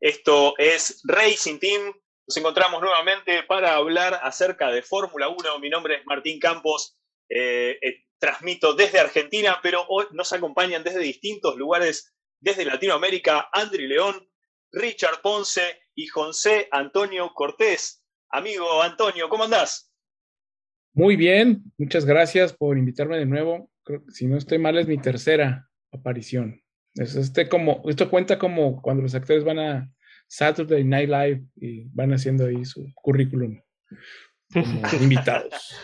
Esto es Racing Team. Nos encontramos nuevamente para hablar acerca de Fórmula 1. Mi nombre es Martín Campos. Eh, eh, transmito desde Argentina, pero hoy nos acompañan desde distintos lugares, desde Latinoamérica, Andri León, Richard Ponce y José Antonio Cortés. Amigo Antonio, ¿cómo andás? Muy bien, muchas gracias por invitarme de nuevo. si no estoy mal, es mi tercera aparición. Este como, esto cuenta como cuando los actores van a Saturday Night Live y van haciendo ahí su currículum invitados.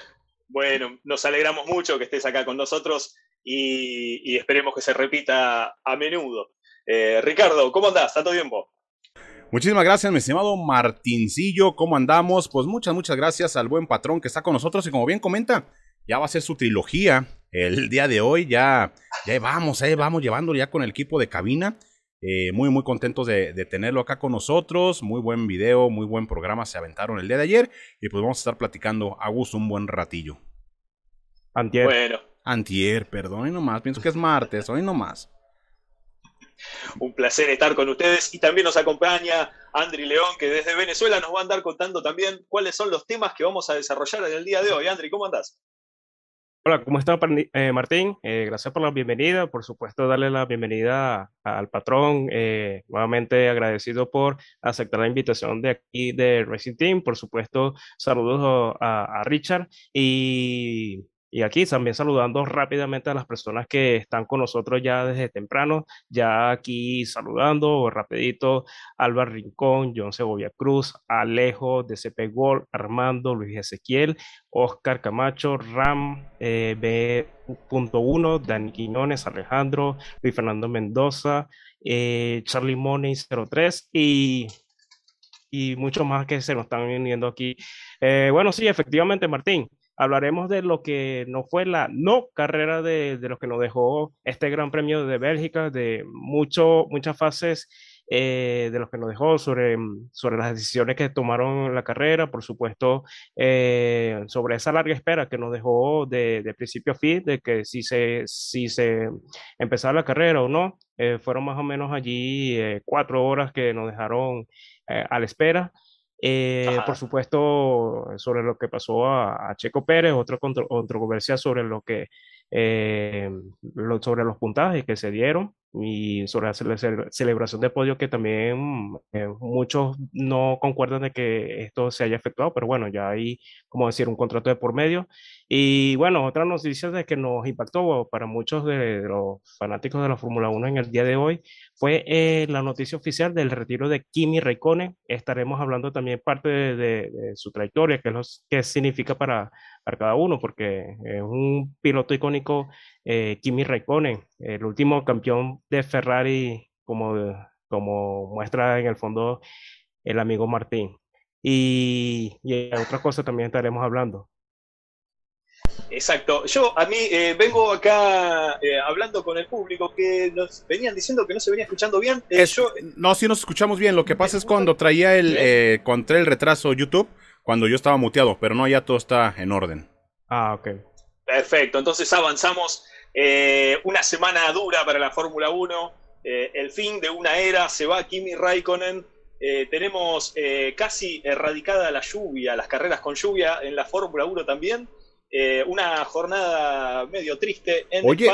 Bueno, nos alegramos mucho que estés acá con nosotros y, esperemos que se repita a menudo. Eh, Ricardo, ¿cómo andás? ¿Tanto tiempo? Muchísimas gracias, mi estimado Martincillo. ¿Cómo andamos? Pues muchas, muchas gracias al buen patrón que está con nosotros y como bien comenta, ya va a ser su trilogía el día de hoy. Ya, ya vamos, eh, vamos llevando ya con el equipo de cabina. Eh, muy, muy contentos de, tenerlo acá con nosotros. Muy buen video, muy buen programa se aventaron el día de ayer. Y pues vamos a estar platicando a gusto un buen ratillo. Antier. Bueno. Antier, perdón, hoy nomás. Pienso que es martes, hoy nomás. Un placer estar con ustedes y también nos acompaña Andri León, que desde Venezuela nos va a andar contando también cuáles son los temas que vamos a desarrollar en el día de hoy. Andri, ¿cómo andás? Hola, ¿cómo está eh, Martín? Eh, gracias por la bienvenida. Por supuesto, darle la bienvenida al patrón. Eh, nuevamente agradecido por aceptar la invitación de aquí de Racing Team. Por supuesto, saludos a Richard y y aquí también saludando rápidamente a las personas que están con nosotros ya desde temprano, ya aquí saludando rapidito, Álvaro Rincón, John Segovia Cruz, Alejo, DCP Gol, Armando, Luis Ezequiel, Oscar Camacho, Ram, eh, B.1, Dani Quiñones, Alejandro, Luis Fernando Mendoza, eh, Charlie Money 03 y y muchos más que se nos están uniendo aquí. Eh, bueno, sí, efectivamente, Martín, hablaremos de lo que no fue la no carrera de, de lo que nos dejó este Gran Premio de Bélgica, de mucho, muchas fases eh, de lo que nos dejó sobre, sobre las decisiones que tomaron la carrera, por supuesto, eh, sobre esa larga espera que nos dejó de, de, principio a fin, de que si se, si se empezaba la carrera o no, eh, fueron más o menos allí cuatro horas que nos dejaron a la espera. Eh, por supuesto, sobre lo que pasó a, Checo Pérez, otra controversia sobre lo que eh, sobre los puntajes que se dieron y sobre la celebración de podio que también eh, muchos no concuerdan de que esto se haya efectuado, pero bueno, ya hay, como decir, un contrato de por medio. Y bueno, otra noticia de que nos impactó para muchos de los fanáticos de la Fórmula 1 en el día de hoy fue eh, la noticia oficial del retiro de Kimi Raikkonen. Estaremos hablando también parte de, su trayectoria, qué, qué significa para, para cada uno, porque es un piloto icónico eh, Kimi Raikkonen, el último campeón de Ferrari, como, como muestra en el fondo el amigo Martín. Y, y otra cosa también estaremos hablando. Exacto. Yo a mí eh, vengo acá eh, hablando con el público que nos venían diciendo que no se venía escuchando bien. no, sí nos escuchamos bien. Lo que pasa es cuando traía el, contra el retraso YouTube, cuando yo estaba muteado, pero no, ya todo está en orden. Ah, ok. Perfecto. Entonces avanzamos eh, una semana dura para la Fórmula 1, eh, el fin de una era, se va Kimi Raikkonen, eh, tenemos casi erradicada la lluvia, las carreras con lluvia en la Fórmula 1 también, una jornada medio triste en Oye.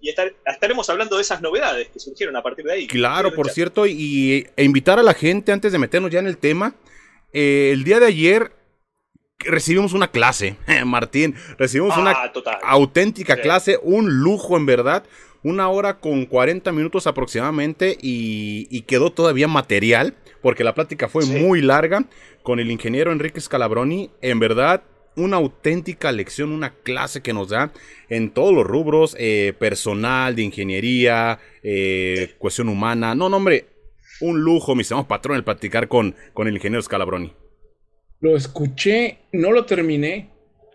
y estaremos hablando de esas novedades que surgieron a partir de ahí. Claro, por cierto, y e invitar a la gente antes de meternos ya en el tema, el día de ayer recibimos una clase, Martín, recibimos una ah, auténtica clase, un lujo en verdad, una hora con 40 minutos aproximadamente y, quedó todavía material, porque la plática fue muy larga con el ingeniero Enrique Scalabroni, en verdad una auténtica lección, una clase que nos da en todos los rubros, eh, personal, de ingeniería, eh, cuestión humana, no, no hombre, un lujo, mis amados patrón, el platicar con, con el ingeniero Scalabroni. Lo escuché, no lo terminé,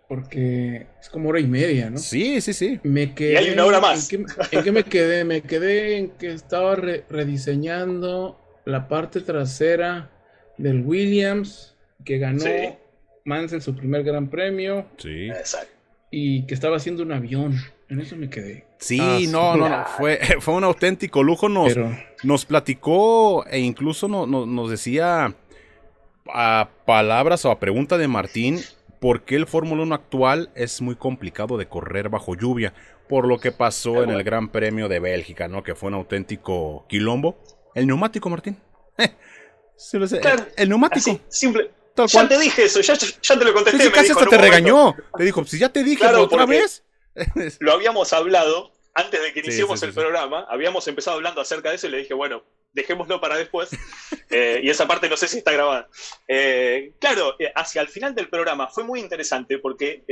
porque es como hora y media, ¿no? Sí, sí, sí. Me quedé, y hay una hora más. ¿en qué, me quedé? Me quedé en que estaba rediseñando la parte trasera del Williams, que ganó sí. su primer gran premio. Sí. Exacto. Y que estaba haciendo un avión. En eso me quedé. Sí, ah, no, no, no. Fue, fue un auténtico lujo. Nos, nos platicó e incluso nos decía a palabras o a pregunta de Martín por qué el Fórmula 1 actual es muy complicado de correr bajo lluvia, por lo que pasó en el Gran Premio de Bélgica, ¿no? Que fue un auténtico quilombo. El neumático, Martín. el, neumático. simple. ya te dije eso, ya, te lo contesté. casi hasta te regañó. Te dijo, si ya te dije otra vez. lo habíamos hablado antes de que iniciemos el programa. Habíamos empezado hablando acerca de eso y le dije, bueno, dejémoslo para después. Eh, y esa parte no sé si está grabada. Eh, claro, eh, hacia el final del programa fue muy interesante porque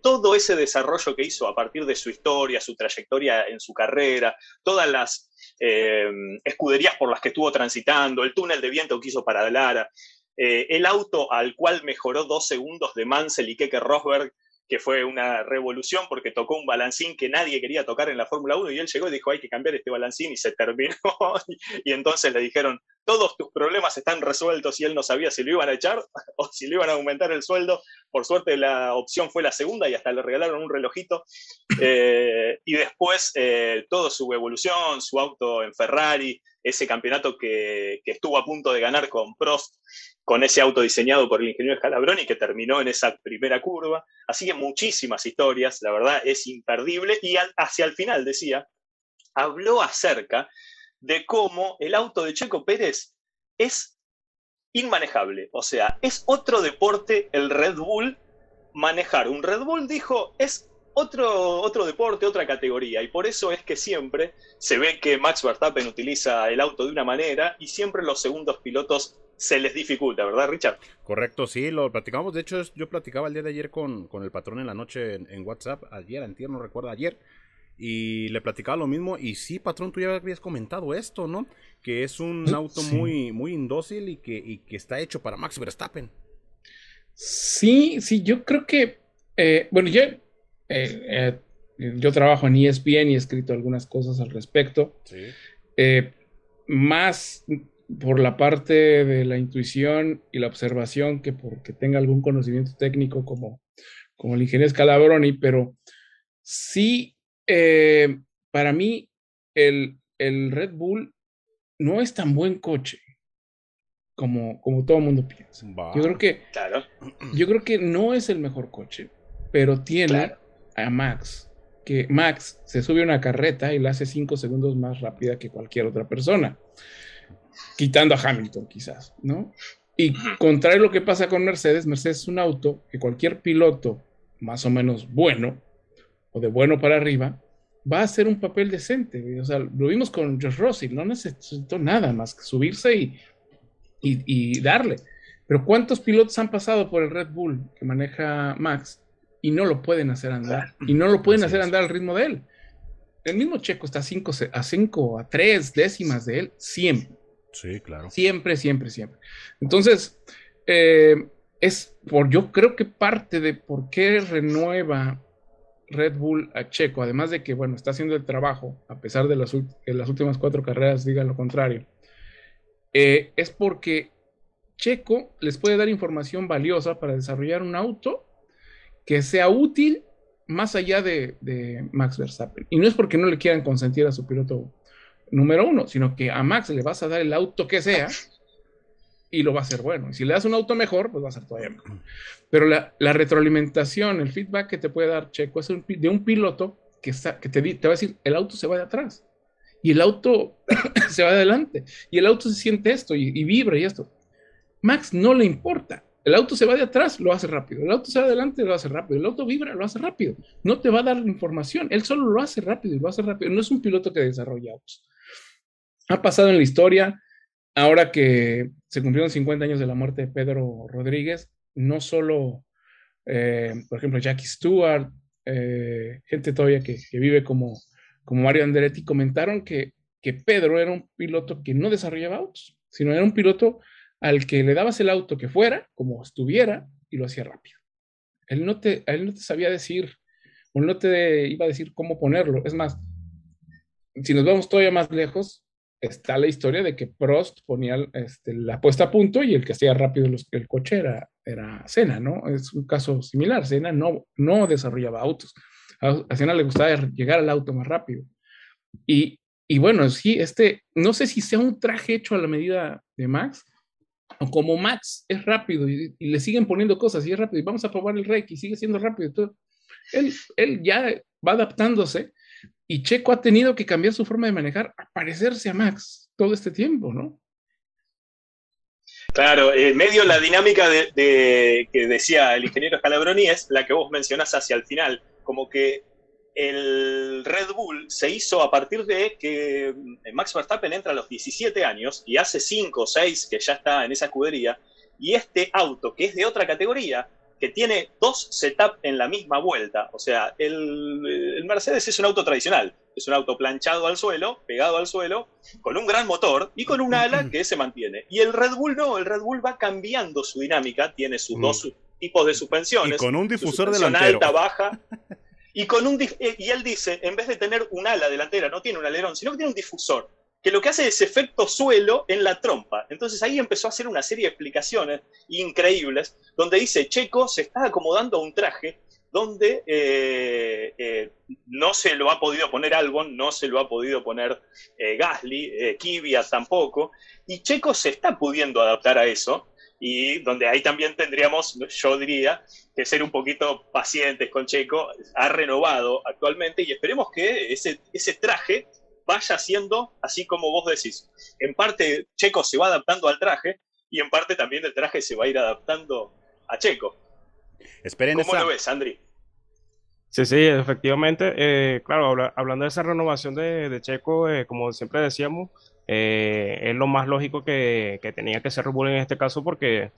todo ese desarrollo que hizo a partir de su historia, su trayectoria en su carrera, todas las escuderías por las que estuvo transitando, el túnel de viento que hizo para Lara, el auto al cual mejoró dos segundos de Mansell y Keke Rosberg que fue una revolución porque tocó un balancín que nadie quería tocar en la Fórmula 1 y él llegó y dijo hay que cambiar este balancín y se terminó. y entonces le dijeron, todos tus problemas están resueltos y él no sabía si lo iban a echar o si le iban a aumentar el sueldo. Por suerte la opción fue la segunda y hasta le regalaron un relojito. Eh, y después eh, toda su evolución, su auto en Ferrari, ese campeonato que, estuvo a punto de ganar con Prost con ese auto diseñado por el ingeniero Scalabroni que terminó en esa primera curva. Así que muchísimas historias, la verdad es imperdible. Y hacia el final decía, habló acerca de cómo el auto de Checo Pérez es inmanejable. O sea, es otro deporte el Red Bull. Manejar un Red Bull, dijo, es otro, otro deporte, otra categoría. Y por eso es que siempre se ve que Max Verstappen utiliza el auto de una manera y siempre los segundos pilotos se les dificulta, ¿verdad, Richard? Correcto, sí, lo platicamos. De hecho, yo platicaba el día de ayer con, el patrón en la noche en, WhatsApp, ayer, antier, no recuerdo, ayer, y le platicaba lo mismo. Y sí, patrón, tú ya habías comentado esto, ¿no? Que es un auto muy, muy indócil y que, que está hecho para Max Verstappen. Sí, sí, yo creo que, eh, bueno, yo, eh, eh, yo trabajo en ESPN y he escrito algunas cosas al respecto. Sí. más por la parte de la intuición y la observación que porque tenga algún conocimiento técnico como, como el ingeniero Scalabroni, pero sí, eh, para mí el, el, Red Bull no es tan buen coche como, como todo el mundo piensa. Yo creo que yo creo que no es el mejor coche, pero tiene a Max que Max se sube a una carreta y la hace cinco segundos más rápida que cualquier otra persona quitando a Hamilton quizás, ¿no? Y contrario a lo que pasa con Mercedes, Mercedes es un auto que cualquier piloto más o menos bueno, o de bueno para arriba, va a hacer un papel decente. O sea, lo vimos con Josh Russell, no necesitó nada más que subirse y, y, darle. Pero ¿cuántos pilotos han pasado por el Red Bull que maneja Max y no lo pueden hacer andar? Y no lo pueden hacer andar al ritmo de él. El mismo Checo está a 5 a, cinco, a 3 décimas de él siempre. Sí, claro. Siempre, siempre, siempre. Entonces, eh, es por, yo creo que parte de por qué renueva Red Bull a Checo, además de que, bueno, está haciendo el trabajo, a pesar de las, que las últimas cuatro carreras digan lo contrario, eh, es porque Checo les puede dar información valiosa para desarrollar un auto que sea útil más allá de, de Max Verstappen. Y no es porque no le quieran consentir a su piloto número uno, sino que a Max le vas a dar el auto que sea y lo va a hacer bueno. Y si le das un auto mejor, pues va a ser todavía mejor. Pero la, retroalimentación, el feedback que te puede dar Checo es de un piloto que, está, que te, te va a decir, el auto se va de atrás y el auto se va adelante y el auto se siente esto y, y, vibra y esto. Max no le importa. El auto se va de atrás, lo hace rápido. El auto se va adelante, lo hace rápido. El auto vibra, lo hace rápido. No te va a dar información. Él solo lo hace rápido y lo hace rápido. No es un piloto que desarrolla autos ha pasado en la historia, ahora que se cumplieron 50 años de la muerte de Pedro Rodríguez, no solo, eh, por ejemplo, Jackie Stewart, eh, gente todavía que, vive como, como Mario Andretti, comentaron que, que Pedro era un piloto que no desarrollaba autos, sino era un piloto al que le dabas el auto que fuera, como estuviera, y lo hacía rápido. Él no te, él no te sabía decir, o no te iba a decir cómo ponerlo. Es más, si nos vamos todavía más lejos, está la historia de que Prost ponía este, la puesta a punto y el que hacía rápido el coche era, era Senna, ¿no? Es un caso similar. Senna no, no desarrollaba autos. A, Senna le gustaba llegar al auto más rápido. Y Y bueno, sí, este, no sé si sea un traje hecho a la medida de Max, o como Max es rápido y, le siguen poniendo cosas y es rápido, y vamos a probar el Rey y sigue siendo rápido. Todo. Él, él ya va adaptándose y Checo ha tenido que cambiar su forma de manejar a parecerse a Max todo este tiempo, ¿no? Claro, medio la dinámica de, que decía el ingeniero Scalabroni es la que vos mencionás hacia el final, como que el Red Bull se hizo a partir de que Max Verstappen entra a los 17 años y hace 5 o 6 que ya está en esa escudería, y este auto, que es de otra categoría, que tiene dos setups en la misma vuelta. O sea, el, Mercedes es un auto tradicional, es un auto planchado al suelo, pegado al suelo, con un gran motor y con un ala que se mantiene. Y el Red Bull no, el Red Bull va cambiando su dinámica, tiene sus dos mm. tipos de suspensiones. Y con un difusor delantero. alta, baja. Y, con un, eh, y él dice, en vez de tener un ala delantera, no tiene un alerón, sino que tiene un difusor que lo que hace es efecto suelo en la trompa. Entonces ahí empezó a hacer una serie de explicaciones increíbles, donde dice, Checo se está acomodando a un traje donde eh, eh, no se lo ha podido poner Albon, no se lo ha podido poner Gasly, Kvyat tampoco, y Checo se está pudiendo adaptar a eso, y donde ahí también tendríamos, yo diría, que ser un poquito pacientes con Checo, ha renovado actualmente y esperemos que ese, ese traje vaya siendo así como vos decís. En parte Checo se va adaptando al traje y en parte también el traje se va a ir adaptando a Checo. Esperen ¿Cómo lo ves, Andri? Sí, sí, efectivamente. Eh, claro, hablando de esa renovación de, Checo, eh, como siempre decíamos, eh, es lo más lógico que, tenía que ser Red en este caso porque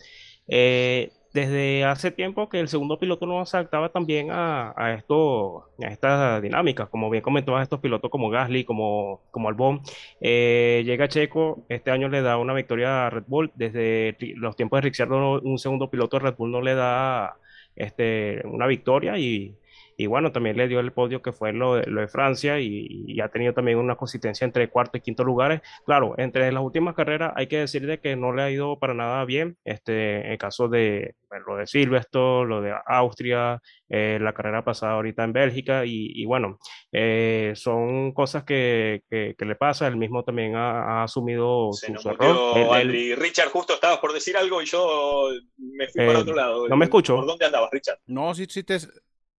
desde hace tiempo que el segundo piloto no se adaptaba también a, esto, a estas dinámicas, como bien comentó estos pilotos como Gasly, como, como Albon. Eh, llega Checo, este año le da una victoria a Red Bull, desde los tiempos de Ricciardo un segundo piloto de Red Bull no le da este, una victoria y y bueno, también le dio el podio que fue lo de, lo de Francia y, ha tenido también una consistencia entre cuarto y quinto lugares. Claro, entre las últimas carreras hay que decir de que no le ha ido para nada bien. Este, en el caso de lo de Silverstone, lo de Austria, eh, la carrera pasada ahorita en Bélgica y, bueno, eh, son cosas que, que, le pasa. Él mismo también ha, asumido su, error. Richard, justo estabas por decir algo y yo me fui para eh, otro lado. No me escucho. ¿Por dónde andabas, Richard? No, sí, sí te,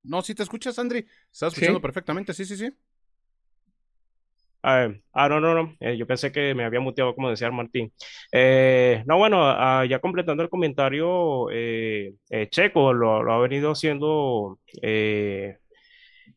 no, si te escuchas, Andri. Estás escuchando perfectamente, sí, sí, sí. ah, no, no, no. Eh, yo pensé que me había muteado, como decía Martín. Eh, no, bueno, ah, ya completando el comentario, eh, Checo lo, lo, ha venido haciendo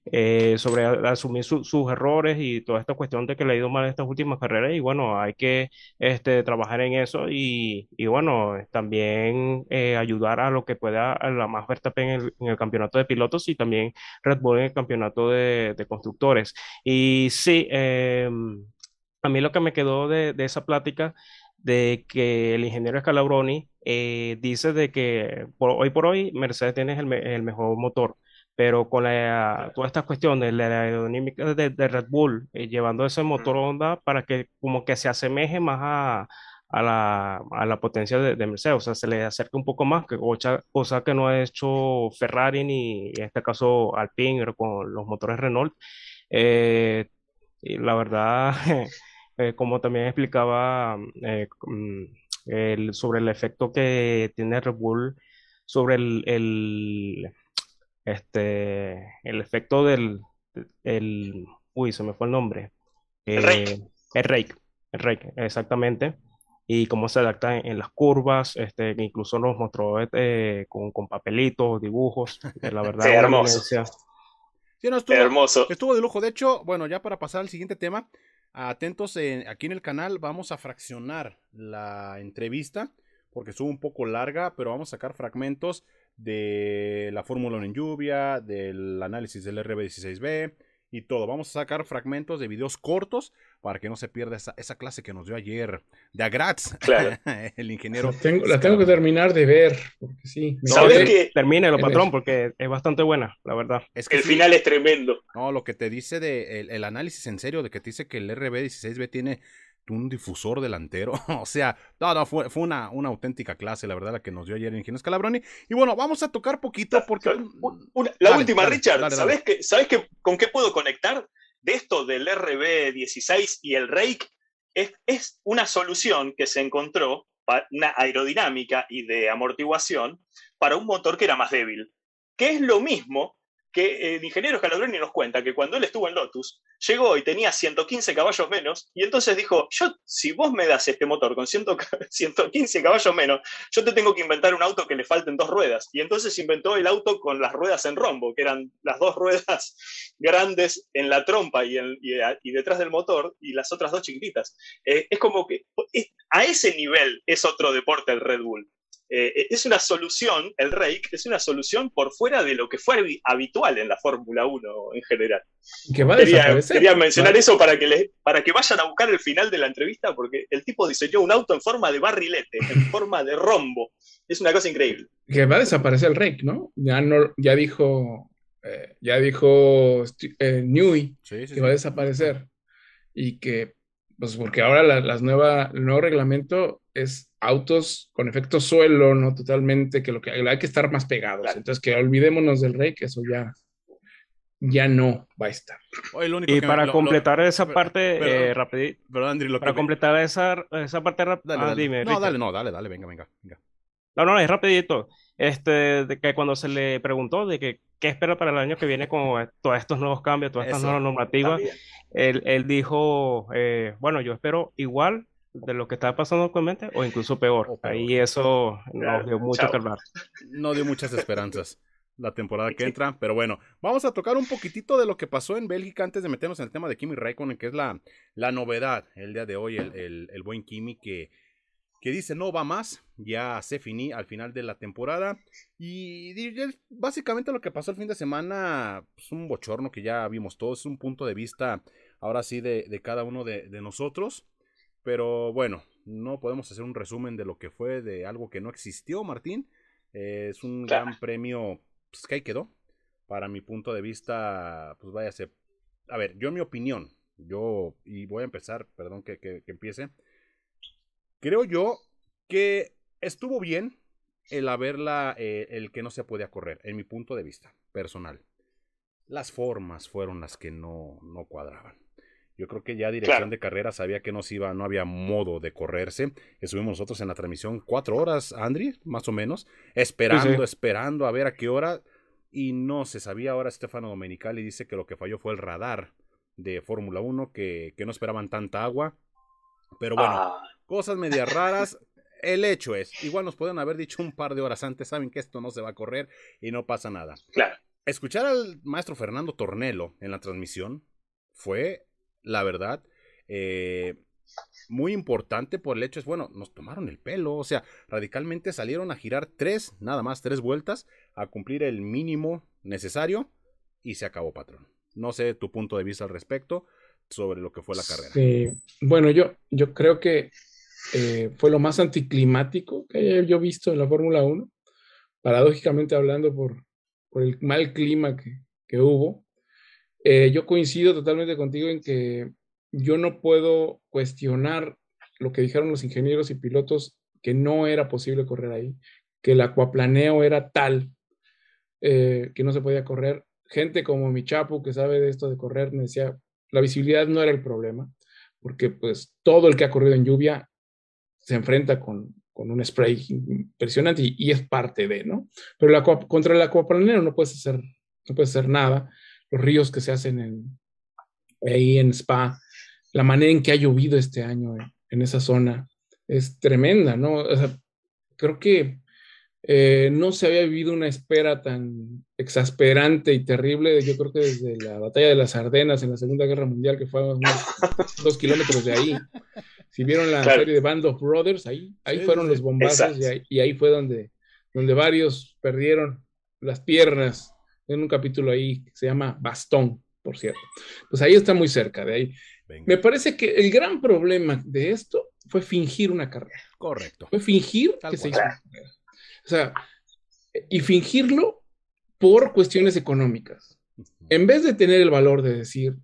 eh, sobre asumir sus errores y toda esta cuestión de que le ha ido mal estas últimas carreras y bueno, hay que este, trabajar en eso y, y bueno, también eh, ayudar a lo que pueda a la más Verstappen en el, en el, campeonato de pilotos y también Red Bull en el campeonato de, de constructores. Y sí, em, a mí lo que me quedó de, de esa plática de que el ingeniero Scalabroni eh, dice de que por, hoy por hoy Mercedes tiene el, el mejor motor pero con la, todas estas cuestiones, la aerodinámica de, de, Red Bull, eh, llevando ese motor Honda para que como que se asemeje más a, a, la, a la, potencia de, de, Mercedes, o sea, se le acerque un poco más, que cosa, cosa que no ha hecho Ferrari ni en este caso Alpine con los motores Renault. Eh, y la verdad, eh, como también explicaba mm, el, sobre el efecto que tiene Red Bull sobre el, el este, el efecto del, el, uy, se me fue el nombre. el rake. Eh, el rake, el rake, exactamente. Y cómo se adapta en, las curvas, este, incluso nos mostró este, con, con, papelitos, dibujos, la verdad. hermoso. estuvo, hermoso. Estuvo de lujo. De hecho, bueno, ya para pasar al siguiente tema, atentos aquí en el canal, vamos a fraccionar la entrevista porque estuvo un poco larga, pero vamos a sacar fragmentos de la Fórmula 1 en lluvia, del análisis del RB16B y todo. Vamos a sacar fragmentos de videos cortos para que no se pierda esa, esa clase que nos dio ayer de Agratz, claro. el ingeniero. La tengo, que terminar de ver, porque sí. ¿Sabes que Termínelo, patrón, porque es bastante buena, la verdad. Es que el final es tremendo. No, lo que te dice de el, el, análisis en serio, de que te dice que el RB16B tiene un difusor delantero. o sea, no, no, fue, fue una, una, auténtica clase, la verdad, la que nos dio ayer Ingenieros Calabroni. Y bueno, vamos a tocar poquito porque. la última, Richard, ¿sabes, Que, ¿sabes que, con qué puedo conectar? de esto del RB16 y el Rake es, es una solución que se encontró, una aerodinámica y de amortiguación, para un motor que era más débil, que es lo mismo que el ingeniero Scalabroni nos cuenta que cuando él estuvo en Lotus, llegó y tenía 115 caballos menos, y entonces dijo, yo, si vos me das este motor con 115 caballos menos, yo te tengo que inventar un auto que le falten dos ruedas. Y entonces inventó el auto con las ruedas en rombo, que eran las dos ruedas grandes en la trompa y, detrás del motor, y las otras dos chiquititas. Eh, es como que a ese nivel es otro deporte el Red Bull. Eh, es una solución, el rake es una solución por fuera de lo que fue habitual en la Fórmula 1 en general. Que va a quería, quería mencionar eso para que, le, para que vayan a buscar el final de la entrevista, porque el tipo diseñó un auto en forma de barrilete, en forma de rombo. Es una cosa increíble. Que va a desaparecer el rake, ¿no? Ya, no, ya dijo, eh, ya dijo eh, Newey que va a desaparecer. Y que, pues porque ahora las nueva, el nuevo reglamento es autos con efecto suelo, ¿no? Totalmente, que lo que hay que estar más pegados. Entonces, que olvidémonos del rey, que eso ya, ya no va a estar. y para completar esa parte, rapidito. para completar esa, esa parte rápida. Ah, no, dale, no, dale, dale, venga, venga, No, no, es rapidito. Este, de que cuando se le preguntó de que qué espera para el año que viene con todos estos nuevos cambios, todas estas nuevas normativas, él, él, dijo, eh, bueno, yo espero igual de lo que estaba pasando actualmente o incluso peor. Ahí eso nos dio mucho que hablar. No dio muchas esperanzas la temporada que entra, pero bueno, vamos a tocar un poquitito de lo que pasó en Bélgica antes de meternos en el tema de Kimi Raikkonen, que es la, la novedad el día de hoy, el, el, buen Kimi que, que dice no va más, ya se finí al final de la temporada y, básicamente lo que pasó el fin de semana, es pues, un bochorno que ya vimos todos, es un punto de vista ahora sí de, de cada uno de, de nosotros. Pero bueno, no podemos hacer un resumen de lo que fue de algo que no existió, Martín. Eh, es un gran premio pues, que ahí quedó. Para mi punto de vista, pues vaya a ver, yo en mi opinión, yo, y voy a empezar, perdón que, que, empiece. Creo yo que estuvo bien el haberla, eh, el que no se podía correr, en mi punto de vista personal. Las formas fueron las que no, no cuadraban. Yo creo que ya dirección de carrera sabía que no iba, no había modo de correrse. Estuvimos nosotros en la transmisión cuatro horas, Andri, más o menos, esperando, esperando a ver a qué hora. Y no se sabía. Ahora Stefano Domenicali dice que lo que falló fue el radar de Fórmula 1, que, que, no esperaban tanta agua. Pero bueno, ah. cosas medias raras. El hecho es, igual nos pueden haber dicho un par de horas antes, saben que esto no se va a correr y no pasa nada. Claro. Escuchar al maestro Fernando Tornelo en la transmisión fue la verdad. Eh, muy importante por el hecho es, bueno, nos tomaron el pelo, o sea, radicalmente salieron a girar tres, nada más tres vueltas, a cumplir el mínimo necesario y se acabó, patrón. No sé tu punto de vista al respecto sobre lo que fue la carrera. Bueno, yo, yo creo que eh, fue lo más anticlimático que yo visto en la Fórmula 1, paradójicamente hablando por, por el mal clima que, que hubo. Eh, yo coincido totalmente contigo en que yo no puedo cuestionar lo que dijeron los ingenieros y pilotos, que no era posible correr ahí, que el acuaplaneo era tal eh, que no se podía correr. Gente como mi chapu, que sabe de esto de correr, me decía, la visibilidad no era el problema, porque pues todo el que ha corrido en lluvia se enfrenta con, con un spray impresionante y, es parte de, ¿no? Pero la, contra el acuaplaneo no puedes hacer, no puedes hacer nada los ríos que se hacen en, ahí en Spa, la manera en que ha llovido este año en, esa zona es tremenda, ¿no? creo que eh, no se había vivido una espera tan exasperante y terrible, yo creo que desde la batalla de las Ardenas en la Segunda Guerra Mundial, que fue a unos dos kilómetros de ahí. Si vieron la serie de Band of Brothers, ahí, ahí fueron los bombazos y ahí, y ahí, fue donde, donde varios perdieron las piernas en un capítulo ahí que se llama Bastón, por cierto. Pues ahí está muy cerca de ahí. Me parece que el gran problema de esto fue fingir una carrera. Correcto. Fue fingir que se hizo una carrera. O sea, y fingirlo por cuestiones económicas. En vez de tener el valor de decir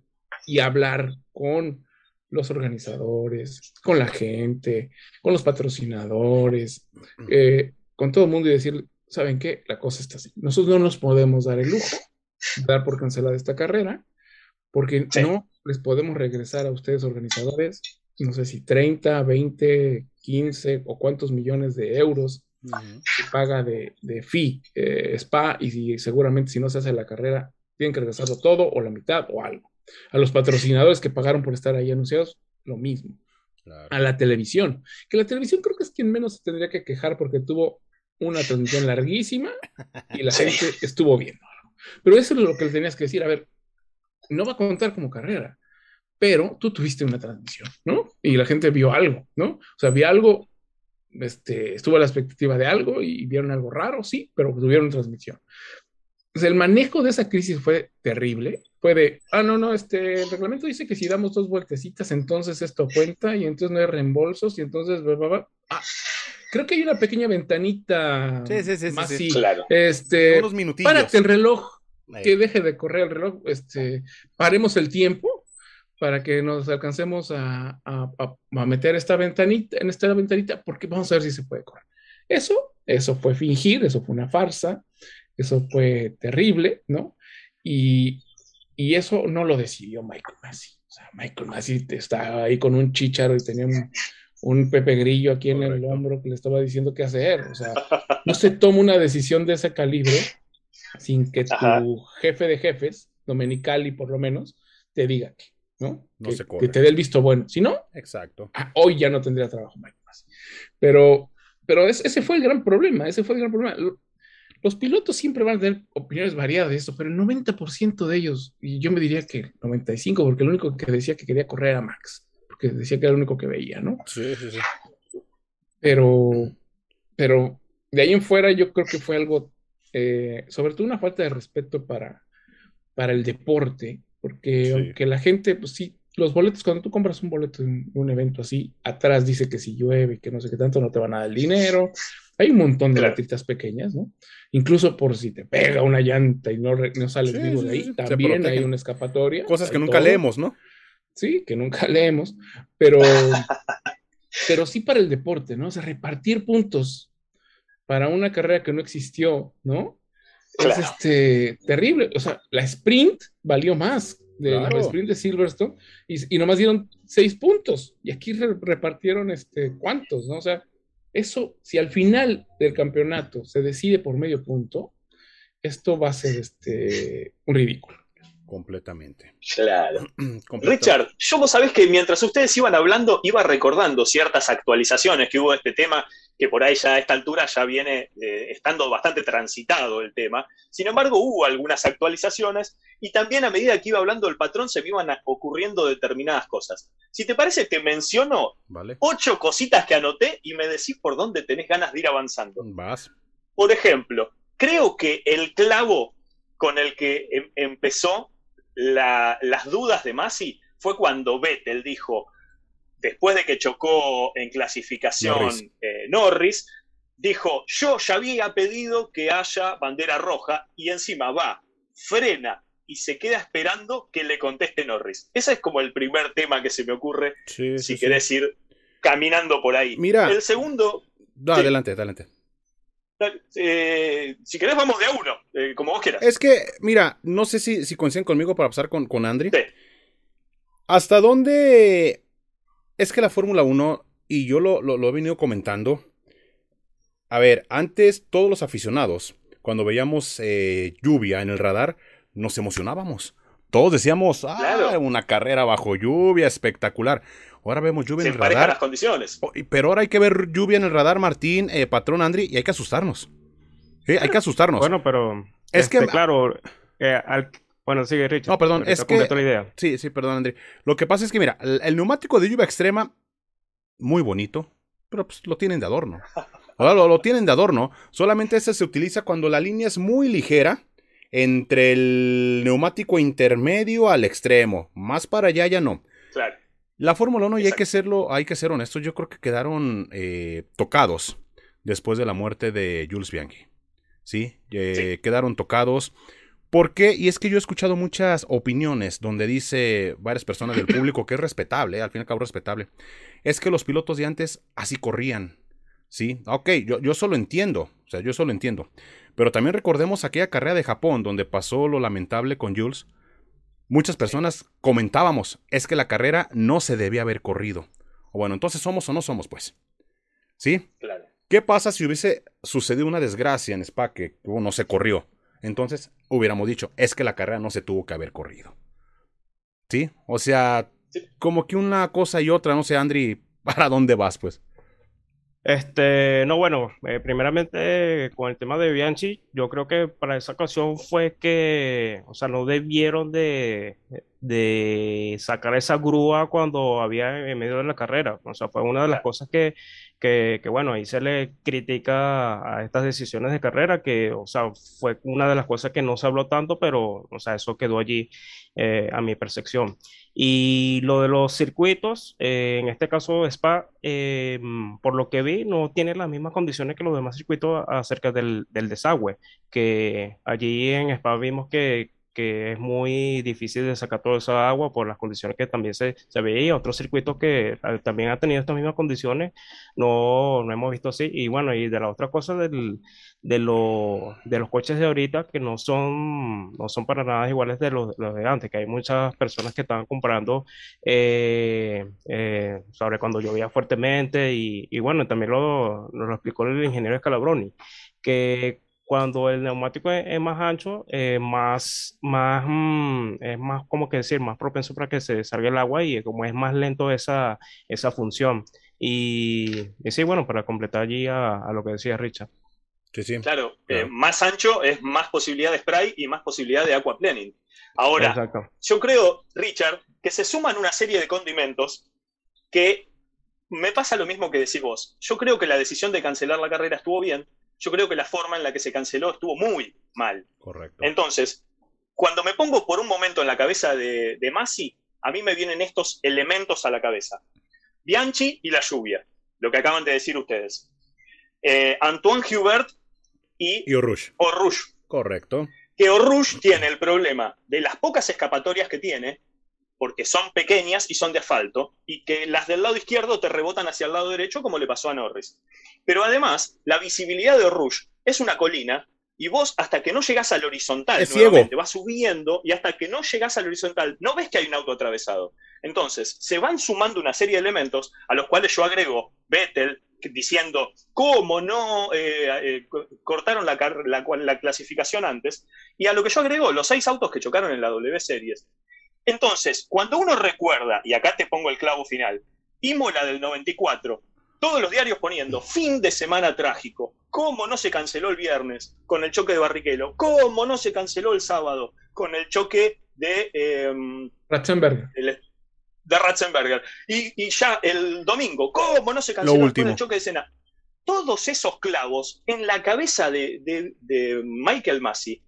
y hablar con los organizadores, con la gente, con los patrocinadores, eh, con todo el mundo y decir, ¿saben qué? La cosa está así. Nosotros no nos podemos dar el lujo de dar por cancelada esta carrera porque no les podemos regresar a ustedes organizadores, no sé si 30, 20, 15 o cuántos millones de euros que paga de, de fee eh, Spa y si, seguramente si no se hace la carrera tienen que regresarlo todo o la mitad o algo. A los patrocinadores que pagaron por estar ahí anunciados, lo mismo. A la televisión, que la televisión creo que es quien menos se tendría que quejar porque tuvo una transmisión larguísima y la gente estuvo viendo Pero eso es lo que le tenías que decir, a ver, no va a contar como carrera, pero tú tuviste una transmisión, ¿no? Y la gente vio algo, ¿no? O sea, vio algo, este, estuvo a la expectativa de algo y vieron algo raro, sí, pero tuvieron transmisión. Pues el manejo de esa crisis fue terrible. Fue de, ah, no, no, este, el reglamento dice que si damos dos vueltecitas, entonces esto cuenta y entonces no hay reembolsos y entonces, ah, creo que hay una pequeña ventanita sí, sí, sí, más sí, claro. este, unos minutillos. Párate el reloj, que deje de correr el reloj, este, paremos el tiempo para que nos alcancemos a, a, a, meter esta ventanita, en esta ventanita, porque vamos a ver si se puede correr. Eso, eso fue fingir, eso fue una farsa, eso fue terrible, ¿no? Y, eso no lo decidió Michael Massey. O sea, Michael Massey estaba ahí con un chicharo y tenía un, Pepe Grillo aquí en el hombro que le estaba diciendo qué hacer. O sea, no se toma una decisión de ese calibre sin que tu jefe de jefes, Domenicali por lo menos, te diga que, ¿no? que, te dé el visto bueno. Si no, Exacto. Ah, hoy ya no tendría trabajo Michael Massey. Pero, pero ese fue el gran problema, ese fue el gran problema los pilotos siempre van a tener opiniones variadas de esto, pero el 90% de ellos, y yo me diría que 95, porque el único que decía que quería correr era Max, porque decía que era el único que veía, ¿no? Sí, sí, sí. Pero, pero de ahí en fuera yo creo que fue algo, eh, sobre todo una falta de respeto para, para el deporte, porque aunque la gente, pues sí, los boletos, cuando tú compras un boleto en un evento así, atrás dice que si llueve, que no sé qué tanto, no te van a dar el dinero, hay un montón de claro. pequeñas, ¿no? Incluso por si te pega una llanta y no, no sales vivo de ahí, también hay una escapatoria. Cosas que nunca leemos, ¿no? Sí, que nunca leemos, pero, pero sí para el deporte, ¿no? O sea, repartir puntos para una carrera que no existió, ¿no? Es este, terrible. O sea, la sprint valió más de la sprint de Silverstone y, y, nomás dieron seis puntos. Y aquí repartieron, este, ¿cuántos? ¿no? O sea, eso, si al final del campeonato se decide por medio punto, esto va a ser este, un ridículo. Completamente. Claro. Richard, yo vos sabés que mientras ustedes iban hablando, iba recordando ciertas actualizaciones que hubo de este tema que por ahí ya a esta altura ya viene eh, estando bastante transitado el tema. Sin embargo, hubo algunas actualizaciones y también a medida que iba hablando el patrón se me iban ocurriendo determinadas cosas. Si te parece, te menciono ocho cositas que anoté y me decís por dónde tenés ganas de ir avanzando. Vas. Por ejemplo, creo que el clavo con el que em, empezó las dudas de Masi fue cuando Vettel dijo, después de que chocó en clasificación Norris. Eh, dijo, yo ya había pedido que haya bandera roja y encima va, frena y se queda esperando que le conteste Norris. Ese es como el primer tema que se me ocurre, si querés ir caminando por ahí. Mira. El segundo... adelante, adelante. Eh, si querés, vamos de a uno, eh, como vos quieras. Es que, mira, no sé si, si coinciden conmigo para pasar con, con Andri. ¿Hasta dónde es que la Fórmula 1, y yo lo, he venido comentando, a ver, antes todos los aficionados, cuando veíamos eh, lluvia en el radar, nos emocionábamos. Todos decíamos, ah, una carrera bajo lluvia, espectacular. Ahora vemos lluvia en el radar. las condiciones. Oh, pero ahora hay que ver lluvia en el radar, Martín, eh, patrón Andri, y hay que asustarnos. Hay que asustarnos. Bueno, pero es que, este, claro, eh, al, bueno, sigue Richard. No, perdón, es que... La idea. Sí, sí, perdón, André. Lo que pasa es que, mira, el, neumático de lluvia extrema, muy bonito, pero pues lo tienen de adorno. Lo, lo tienen de adorno. Solamente ese se utiliza cuando la línea es muy ligera entre el neumático intermedio al extremo. Más para allá ya no. Claro. La Fórmula 1, y hay que serlo, hay que ser honestos, yo creo que quedaron eh, tocados después de la muerte de Jules Bianchi. ¿Sí? Eh, sí. Quedaron tocados. ¿Por qué? Y es que yo he escuchado muchas opiniones donde dice varias personas del público que es respetable, al fin y al cabo respetable. Es que los pilotos de antes así corrían. Sí, ok, yo, yo solo entiendo, o sea, yo solo entiendo. Pero también recordemos aquella carrera de Japón donde pasó lo lamentable con Jules. muchas personas comentábamos, es que la carrera no se debía haber corrido. O bueno, entonces somos o no somos, pues. ¿Sí? Claro. ¿Qué pasa si hubiese sucedido una desgracia en Spa que no se corrió? Entonces hubiéramos dicho, es que la carrera no se tuvo que haber corrido. ¿Sí? O sea, como que una cosa y otra, no sé, Andri, ¿para dónde vas, pues? Este, no, bueno, eh, primeramente con el tema de Bianchi, yo creo que para esa ocasión fue que, o sea, no debieron de, de sacar esa grúa cuando había en medio de la carrera. O sea, fue una de las cosas que, que, bueno, ahí se le critica a estas decisiones de carrera, que, o sea, fue una de las cosas que no se habló tanto, pero, o sea, eso quedó allí eh, a mi percepción. Y lo de los circuitos, eh, en este caso Spa, eh, por lo que vi, no tiene las mismas condiciones que los demás circuitos acerca del, del desagüe, que allí en Spa vimos que que es muy difícil de sacar toda esa agua por las condiciones que también se, se veía. Otros circuitos que eh, también han tenido estas mismas condiciones, no, no hemos visto así. Y bueno, y de la otra cosa del, de, lo, de los coches de ahorita que no son, no son para nada iguales de los, los de antes, que hay muchas personas que estaban comprando eh, eh, sobre cuando llovía fuertemente y, y bueno, también lo, lo explicó el ingeniero Scalabroni, que cuando el neumático es, más ancho, eh, más, más, mm, es más, como que decir, más propenso para que se salga el agua y como es más lento esa, esa función. Y, sí, bueno, para completar allí a, lo que decía Richard. Sí, sí. Claro, eh, más ancho es más posibilidad de spray y más posibilidad de aquaplaning. Ahora, yo creo, Richard, que se suman una serie de condimentos que me pasa lo mismo que decís vos. Yo creo que la decisión de cancelar la carrera estuvo bien, yo creo que la forma en la que se canceló estuvo muy mal. Correcto. Entonces, cuando me pongo por un momento en la cabeza de, de Masi, a mí me vienen estos elementos a la cabeza. Bianchi y la lluvia, lo que acaban de decir ustedes. Eh, Antoine Hubert y, y Orush. Correcto. Que Orush tiene el problema de las pocas escapatorias que tiene, porque son pequeñas y son de asfalto, y que las del lado izquierdo te rebotan hacia el lado derecho, como le pasó a Norris. Pero además, la visibilidad de Rouge es una colina, y vos hasta que no llegás al horizontal, es nuevamente, vas subiendo, y hasta que no llegás al horizontal, no ves que hay un auto atravesado. Entonces, se van sumando una serie de elementos a los cuales yo agrego Vettel, diciendo cómo no eh, eh, cortaron la, la, la, clasificación antes, y a lo que yo agrego los seis autos que chocaron en la W Series, entonces, cuando uno recuerda, y acá te pongo el clavo final, Imola del 94, todos los diarios poniendo fin de semana trágico, cómo no se canceló el viernes con el choque de Barrichello, cómo no se canceló el sábado con el choque de eh, Ratzenberger. de Ratzenberger. Y, ya el domingo, cómo no se canceló con el choque de Sena. Todos esos clavos en la cabeza de, de Michael Massey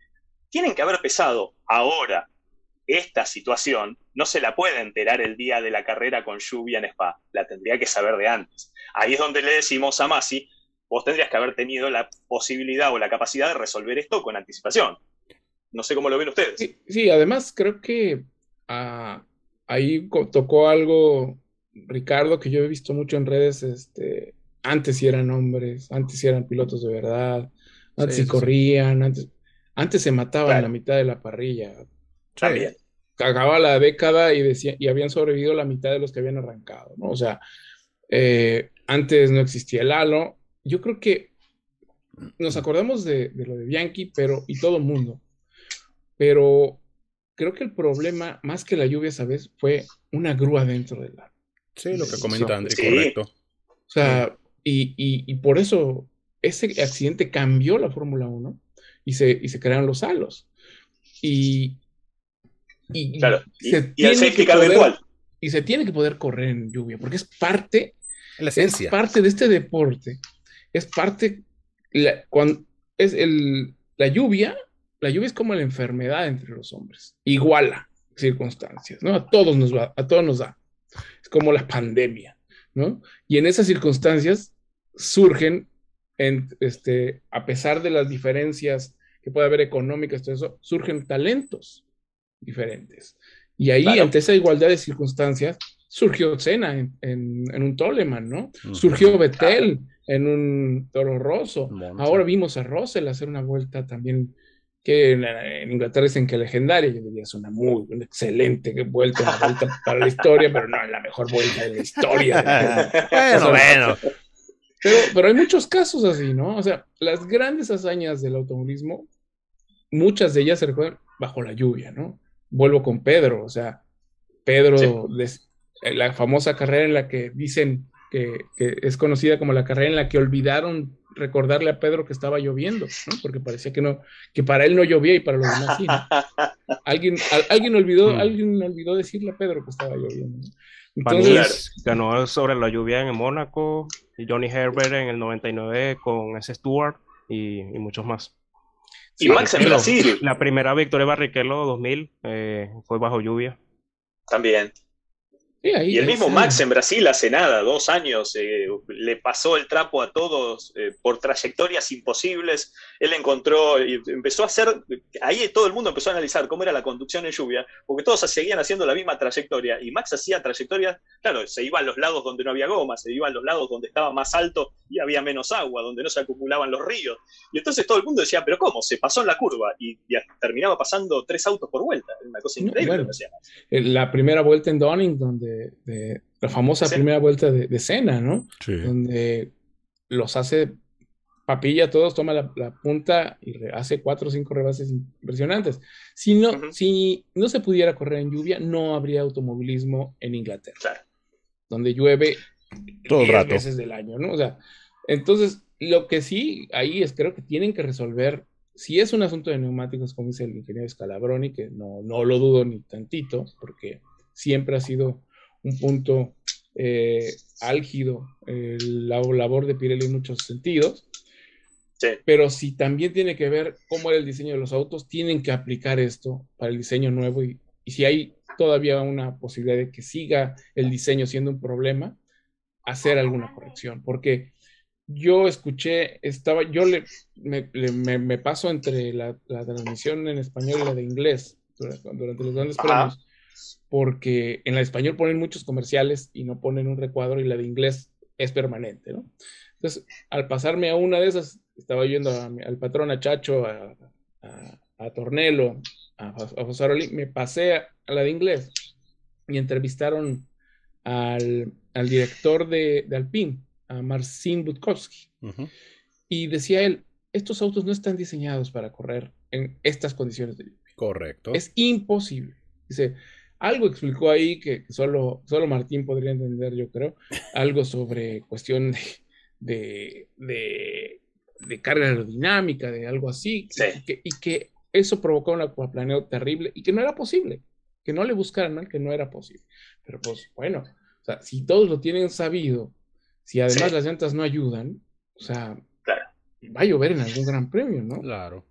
tienen que haber pesado ahora esta situación no se la puede enterar el día de la carrera con lluvia en Spa, la tendría que saber de antes. Ahí es donde le decimos a Masi, vos tendrías que haber tenido la posibilidad o la capacidad de resolver esto con anticipación. No sé cómo lo ven ustedes. Sí, además creo que ah, ahí tocó algo, Ricardo, que yo he visto mucho en redes, este, antes sí eran hombres, antes sí eran pilotos de verdad, antes sí, corrían, antes, antes se mataban en la mitad de la parrilla también. Cagaba la década y, decía, y habían sobrevivido la mitad de los que habían arrancado, ¿no? O sea, eh, antes no existía el halo. Yo creo que nos acordamos de, lo de Bianchi, pero, y todo el mundo. Pero creo que el problema, más que la lluvia, ¿sabes? Fue una grúa dentro del halo. Sí, lo que comenta André, correcto. O sea, y, y, por eso ese accidente cambió la Fórmula 1 y se, y se crearon los halos. Y, y, claro, se tiene que poder, y se tiene que poder correr en lluvia, porque es parte, la esencia. es parte de este deporte, es parte, cuando es el, la lluvia, la lluvia es como la enfermedad entre los hombres, iguala circunstancias, ¿no? A todos nos va, a todos nos da, es como la pandemia, ¿no? Y en esas circunstancias surgen, en, este, a pesar de las diferencias que puede haber económicas, todo eso, surgen talentos diferentes. Y ahí, ante esa igualdad de circunstancias, surgió Cena en, un Toleman, ¿no? Surgió Betel en un Toro Rosso. Ahora vimos a Russell hacer una vuelta también que en, Inglaterra dicen que legendaria, yo diría es una muy una excelente vuelta, una vuelta para la historia, pero no la mejor vuelta de la historia. bueno, bueno. Pero, pero hay muchos casos así, ¿no? O sea, las grandes hazañas del automovilismo, muchas de ellas se recuerdan bajo la lluvia, ¿no? Vuelvo con Pedro, o sea, Pedro, la famosa carrera en la que dicen que, es conocida como la carrera en la que olvidaron recordarle a Pedro que estaba lloviendo, ¿no? porque parecía que no, que para él no llovía y para los demás sí. Alguien, alguien, olvidó, mm. alguien olvidó decirle a Pedro que estaba lloviendo. Entonces, ganó sobre la lluvia en Mónaco, y Johnny Herbert en el 99 con ese Stewart y, muchos más. Y Max en Brasil. La primera victoria de Barrichello 2000 eh, fue bajo lluvia. También y el mismo Max en Brasil hace nada, dos años, eh, le pasó el trapo a todos eh, por trayectorias imposibles. Él encontró y empezó a hacer, ahí todo el mundo empezó a analizar cómo era la conducción en lluvia, porque todos seguían haciendo la misma trayectoria. Y Max hacía trayectorias, claro, se iba a los lados donde no había goma, se iba a los lados donde estaba más alto y había menos agua, donde no se acumulaban los ríos. Y entonces todo el mundo decía, pero ¿cómo? Se pasó en la curva y, terminaba pasando tres autos por vuelta. Una cosa increíble. Eh, la primera vuelta en Donning, donde de, la famosa primera vuelta de, de Cena, ¿no? Donde los hace papilla todos, toma la, punta y hace cuatro o cinco rebases impresionantes. Si no, si no se pudiera correr en lluvia, no habría automovilismo en Inglaterra, donde llueve todo el rato. meses del año, ¿no? O sea, entonces, lo que sí ahí es, creo que tienen que resolver, si es un asunto de neumáticos, como dice el ingeniero Scalabroni, que no, no lo dudo ni tantito, porque siempre ha sido un punto eh, álgido la labor de Pirelli en muchos sentidos. Pero si también tiene que ver cómo era el diseño de los autos, tienen que aplicar esto para el diseño nuevo y, si hay todavía una posibilidad de que siga el diseño siendo un problema, hacer alguna corrección. Porque yo escuché, estaba, yo le, me, paso entre la, transmisión en español y la de inglés durante, los grandes premios porque en la español ponen muchos comerciales y no ponen un recuadro y la de inglés es permanente, ¿no? Entonces, al pasarme a una de esas, estaba yendo al patrón, a Chacho, a, a, Tornelo, a, a me pasé a, la de inglés y entrevistaron al, director de, de Alpine, a Marcin Budkowski. Y decía él, estos autos no están diseñados para correr en estas condiciones de lluvia. Correcto. Es imposible. Dice, algo explicó ahí que, solo, solo Martín podría entender, yo creo, algo sobre cuestión de, de, carga aerodinámica, de algo así, y, que, eso provocó un acuaplaneo terrible y que no era posible, que no le buscaran mal, que no era posible. Pero pues bueno, o sea, si todos lo tienen sabido, si además las llantas no ayudan, o sea, va a llover en algún gran premio, ¿no? Claro.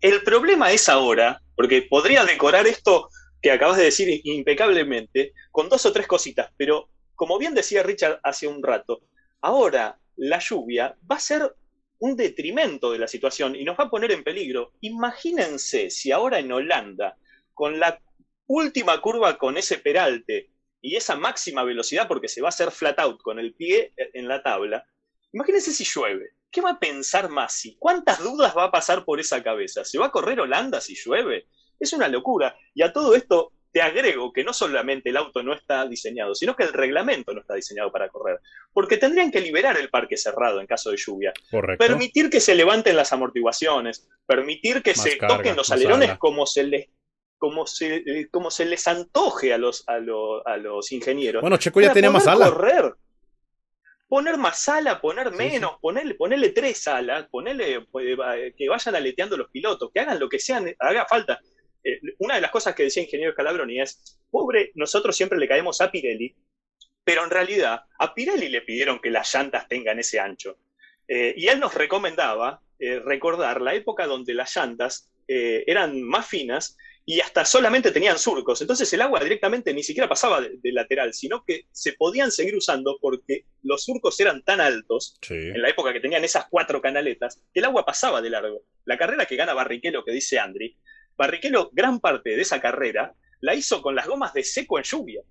El problema es ahora, porque podría decorar esto que acabas de decir impecablemente, con dos o tres cositas, pero como bien decía Richard hace un rato, ahora la lluvia va a ser un detrimento de la situación y nos va a poner en peligro. Imagínense si ahora en Holanda, con la última curva con ese peralte y esa máxima velocidad, porque se va a hacer flat out con el pie en la tabla, imagínense si llueve. ¿Qué va a pensar Masi? ¿Cuántas dudas va a pasar por esa cabeza? ¿Se va a correr Holanda si llueve? Es una locura. Y a todo esto te agrego que no solamente el auto no está diseñado, sino que el reglamento no está diseñado para correr. Porque tendrían que liberar el parque cerrado en caso de lluvia. Permitir que se levanten las amortiguaciones, permitir que se toquen los alerones como se les como se, eh, como se les antoje a los, a, los ingenieros. Bueno, Checo ya tenía más ala. Correr. Poner más ala, poner menos, Ponerle, ponerle tres alas, ponerle eh, que vayan aleteando los pilotos, que hagan lo que sean, haga falta. Eh, una de las cosas que decía ingeniero Calabroni es, pobre, nosotros siempre le caemos a Pirelli, pero en realidad a Pirelli le pidieron que las llantas tengan ese ancho. Eh, y él nos recomendaba eh, recordar la época donde las llantas eran más finas y hasta solamente tenían surcos. Entonces el agua directamente ni siquiera pasaba de, lateral, sino que se podían seguir usando porque los surcos eran tan altos, en la época que tenían esas cuatro canaletas, que el agua pasaba de largo. La carrera que gana Barrichello, que dice Andri, Barrichello, gran parte de esa carrera la hizo con las gomas de seco en lluvia.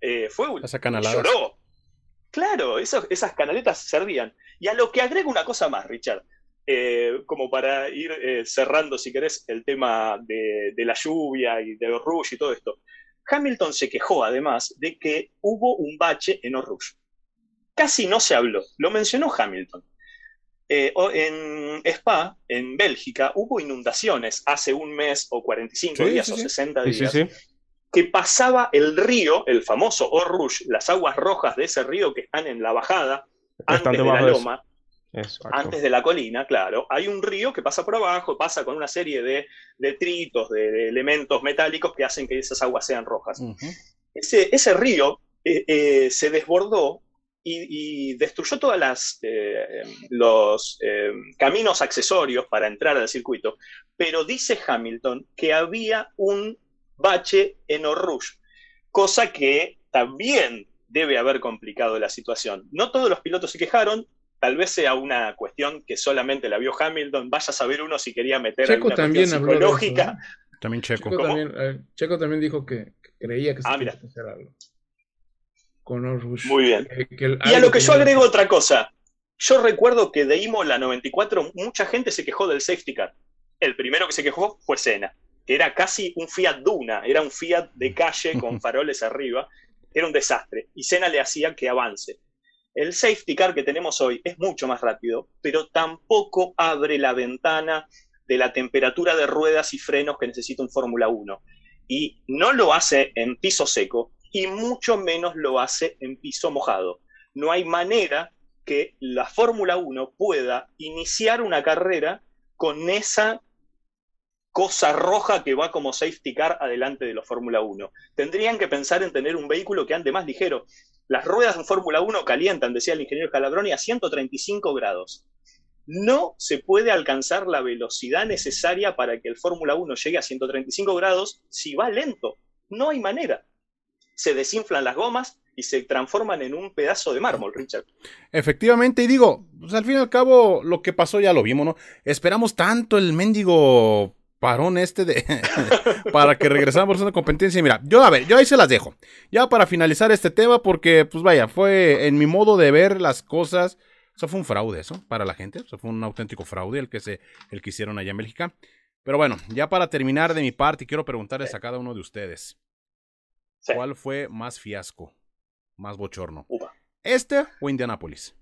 Eh, fue esa lloró. Claro, esas canaletas servían. Y a lo que agrego una cosa más, Richard. eh, como para ir eh, cerrando, si querés, el tema de, la lluvia y de Rouge y todo esto. Hamilton se quejó además de que hubo un bache en Rouge. Casi no se habló, lo mencionó Hamilton. Eh, en Spa, en Bélgica, hubo inundaciones hace un mes o 45 días o 60 días, que pasaba el río, el famoso Eau Rouge, las aguas rojas de ese río que están en la bajada, antes de la loma, antes de la colina, claro, hay un río que pasa por abajo, pasa con una serie de detritos, de, elementos metálicos que hacen que esas aguas sean rojas. ese, ese, río eh, eh, se desbordó y, destruyó todos eh, los caminos accesorios para entrar al circuito, pero dice Hamilton que había un bache en Rouge, cosa que también debe haber complicado la situación. No todos los pilotos se quejaron, tal vez sea una cuestión que solamente la vio Hamilton, vaya a saber uno si quería meter Checo también psicológica. También Checo. Eh, Checo también, dijo que, creía que se ah, hacer algo. Con Muy bien. y a lo que yo agrego otra cosa. Yo recuerdo que de Imola 94 mucha gente se quejó del safety car. El primero que se quejó fue Senna, que era casi un Fiat Duna, era un Fiat de calle con faroles arriba, era un desastre. Y Senna le hacía que avance. El safety car que tenemos hoy es mucho más rápido, pero tampoco abre la ventana de la temperatura de ruedas y frenos que necesita un Fórmula 1. Y no lo hace en piso seco y mucho menos lo hace en piso mojado. No hay manera que la Fórmula 1 pueda iniciar una carrera con esa cosa roja que va como safety car adelante de la Fórmula 1. Tendrían que pensar en tener un vehículo que ande más ligero. Las ruedas en Fórmula 1 calientan, decía el ingeniero Calabroni, a 135 grados. No se puede alcanzar la velocidad necesaria para que el Fórmula 1 llegue a 135 grados si va lento. No hay manera. Se desinflan las gomas y se transforman en un pedazo de mármol, Richard. Efectivamente, y digo, pues al fin y al cabo, lo que pasó ya lo vimos, ¿no? Esperamos tanto el mendigo parón este de para que regresáramos a una competencia. Mira, yo a ver, yo ahí se las dejo. Ya para finalizar este tema, porque pues vaya, fue en mi modo de ver las cosas. Eso fue un fraude, eso, para la gente. Eso fue un auténtico fraude el que se, el que hicieron allá en Bélgica. Pero bueno, ya para terminar de mi parte, quiero preguntarles a cada uno de ustedes. ¿Cuál fue más fiasco? Más bochorno. ¿Este o Indianápolis?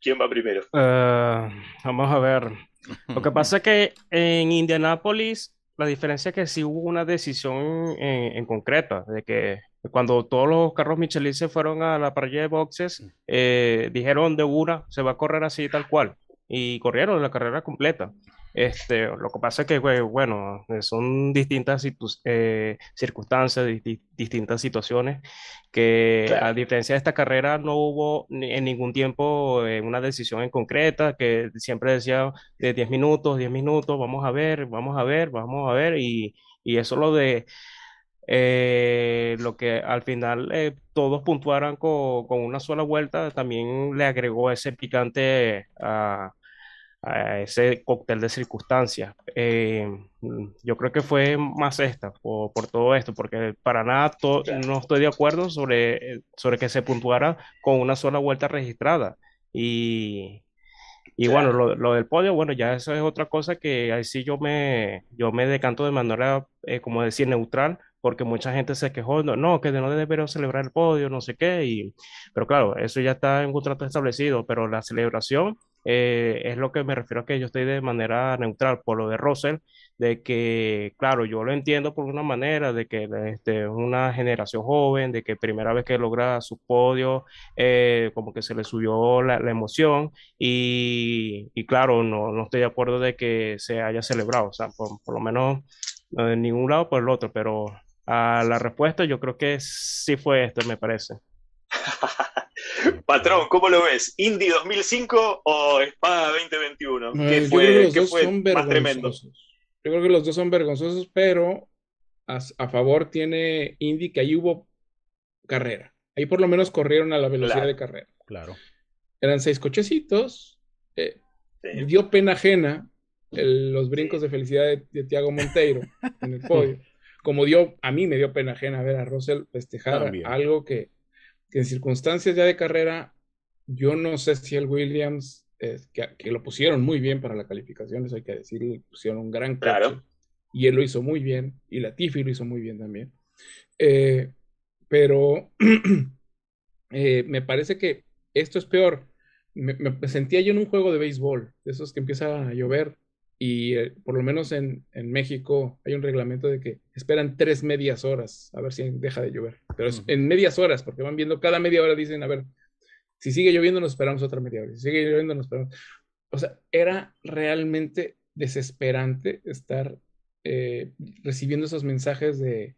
¿Quién va primero? Eh, vamos a ver. Lo que pasa es que en Indianápolis la diferencia es que sí hubo una decisión en, concreta, de que cuando todos los carros Michelin se fueron a la parrilla de boxes, eh, dijeron de una, se va a correr así tal cual, y corrieron la carrera completa. Este, lo que pasa es que, bueno, son distintas eh, circunstancias, distintas situaciones, que a diferencia de esta carrera no hubo en ningún tiempo eh, una decisión en concreta, que siempre decía de 10 minutos, 10 minutos, vamos a ver, vamos a ver, vamos a ver, y, y eso lo de... Eh, lo que al final todos puntuaran con, con, una sola vuelta también le agregó ese picante a, a ese cóctel de circunstancias. Eh, yo creo que fue más esta, por, todo esto, porque para nada no estoy de acuerdo sobre, sobre que se puntuara con una sola vuelta registrada. Y, y bueno, lo, del podio, bueno, ya eso es otra cosa que ahí sí yo me, yo me decanto de manera, eh, como decir, neutral, porque mucha gente se quejó, no, no, que no deberían celebrar el podio, no sé qué, y, pero claro, eso ya está en un contrato establecido, pero la celebración eh, es lo que me refiero a que yo estoy de manera neutral por lo de Russell, de que, claro, yo lo entiendo por una manera, de que este, una generación joven, de que primera vez que logra su podio, eh, como que se le subió la, emoción y, y, claro, no, no estoy de acuerdo de que se haya celebrado, o sea, por, lo menos no de ningún lado por el otro, pero a la respuesta yo creo que sí fue esto, me parece. Patrón, ¿cómo lo ves? ¿Indy 2005 o Espada 2021? ¿Qué fue, más tremendo? Yo creo que los dos son vergonzosos, pero a, favor tiene Indy que ahí hubo carrera. Ahí por lo menos corrieron a la velocidad de carrera. Claro. Eran seis cochecitos. Eh, dio pena ajena los brincos de felicidad de, de Tiago Monteiro en el podio. Como dio, a mí me dio pena ajena ver a Russell festejar algo que que en circunstancias ya de carrera, yo no sé si el Williams que, lo pusieron muy bien para la calificación, eso hay que decirlo, pusieron un gran claro. y él lo hizo muy bien, y Latifi lo hizo muy bien también. Eh, pero eh, me parece que esto es peor. Me, sentía yo en un juego de béisbol, de esos que empieza a llover, y eh, por lo menos en, en, México hay un reglamento de que esperan tres medias horas a ver si deja de llover. Pero es en medias horas, porque van viendo cada media hora, dicen, a ver, si sigue lloviendo, nos esperamos otra media hora. Si sigue lloviendo, nos esperamos. O sea, era realmente desesperante estar eh, recibiendo esos mensajes de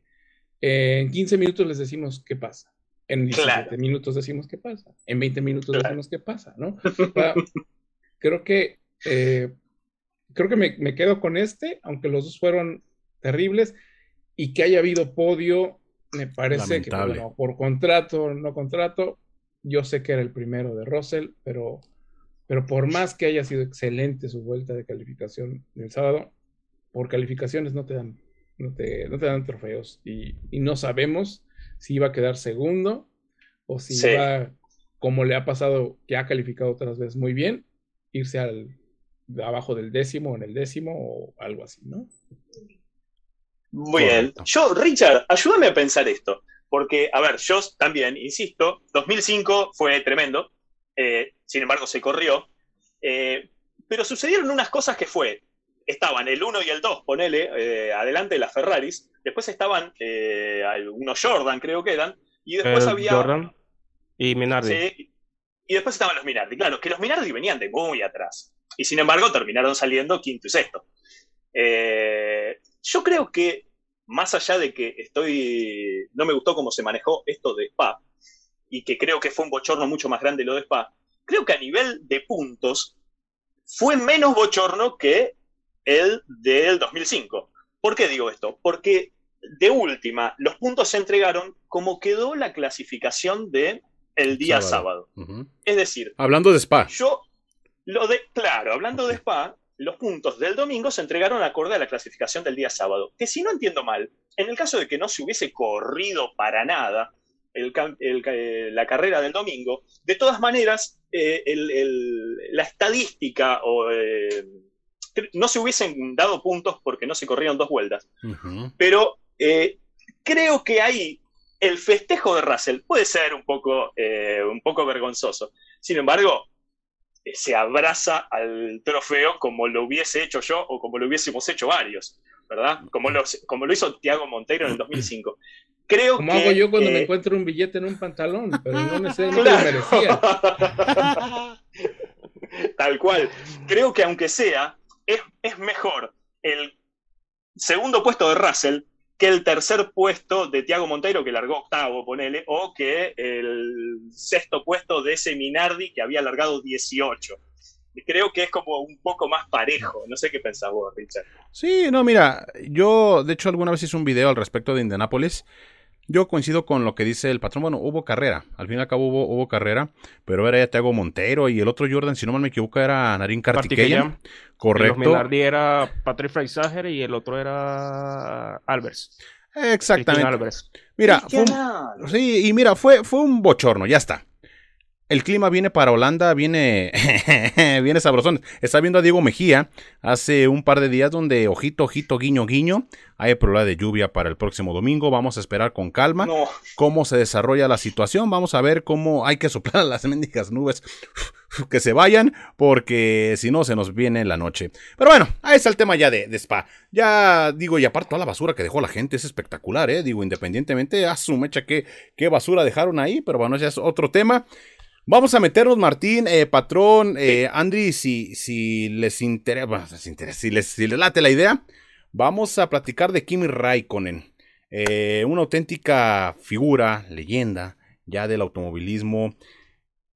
eh, en 15 minutos les decimos qué pasa. En 17 minutos decimos qué pasa. En 20 minutos decimos qué pasa, ¿no? creo que eh, creo que me, me, quedo con este, aunque los dos fueron terribles, y que haya habido podio, me parece que bueno, por contrato o no contrato, yo sé que era el primero de Russell, pero, pero por más que haya sido excelente su vuelta de calificación del sábado, por calificaciones no te dan, no te, no te dan trofeos y, y, no sabemos si iba a quedar segundo o si va, como le ha pasado, que ha calificado otras veces muy bien, irse al abajo del décimo, en el décimo o algo así, ¿no? Muy bien. Yo, Richard, ayúdame a pensar esto. Porque, a ver, yo también, insisto, 2005 fue tremendo, eh, sin embargo se corrió, eh, pero sucedieron unas cosas que fue, estaban el 1 y el 2, ponele, eh, adelante de las Ferraris, después estaban unos Jordan, creo que eran, y después había... Jordan y Minardi. Sí, y después estaban los Minardi, claro, que los Minardi venían de muy atrás, y sin embargo terminaron saliendo quinto y sexto. yo creo que más allá de que estoy, no me gustó cómo se manejó esto de Spa, y que creo que fue un bochorno mucho más grande lo de Spa, creo que a nivel de puntos fue menos bochorno que el del 2005. ¿Por qué digo esto? Porque de última, los puntos se entregaron como quedó la clasificación de el día sábado. Es decir, hablando de Spa. Yo lo de, claro, hablando de Spa, los puntos del domingo se entregaron acorde a la clasificación del día sábado. Que si no entiendo mal, en el caso de que no se hubiese corrido para nada eh, la carrera del domingo, de todas maneras, eh, la estadística o, eh, no se hubiesen dado puntos porque no se corrieron dos vueltas. Pero creo que ahí el festejo de Russell puede ser un poco, un poco vergonzoso. Sin embargo, se abraza al trofeo como lo hubiese hecho yo o como lo hubiésemos hecho varios, ¿verdad? Como lo, como lo hizo Tiago Monteiro en el 2005. Creo como hago yo cuando me encuentro un billete en un pantalón, pero no necesariamente lo merecía. Tal cual. Creo que aunque sea, es, es mejor el segundo puesto de Russell que el tercer puesto de Tiago Monteiro, que largó octavo, ponele, o que el sexto puesto de ese Minardi, que había largado 18. Creo que es como un poco más parejo. No sé qué pensás vos, Richard. Sí, no, mira, yo de hecho alguna vez hice un video al respecto de Indianapolis. Yo coincido con lo que dice el patrón. Bueno, hubo carrera. Al fin y al cabo hubo, hubo carrera. Pero era ya Tiago Monteiro y el otro Jordan, si no me equivoco, era Narín Kartikeyan. Correcto. Los era Patrick Freisager y el otro era Albers. Exactamente. Mira, sí, y mira, fue, fue un bochorno, ya está. El clima viene para Holanda, viene, viene sabrosón. Está viendo a Diego Mejía hace un par de días donde, ojito, ojito, guiño, guiño, hay probabilidad de lluvia para el próximo domingo. Vamos a esperar con calma cómo se desarrolla la situación. Vamos a ver cómo hay que soplar las mendigas nubes que se vayan, porque si no se nos viene la noche. Pero bueno, ahí está el tema ya de, Spa. Ya digo, y aparte toda la basura que dejó la gente es espectacular, ¿eh? Digo, independientemente, a su mecha qué, qué basura dejaron ahí, pero bueno, ya es otro tema. Vamos a meternos, Martín, eh, patrón, eh, Andy, si, si les interesa, si, les, si les late la idea, vamos a platicar de Kimi Raikkonen, eh, una auténtica figura, leyenda ya del automovilismo.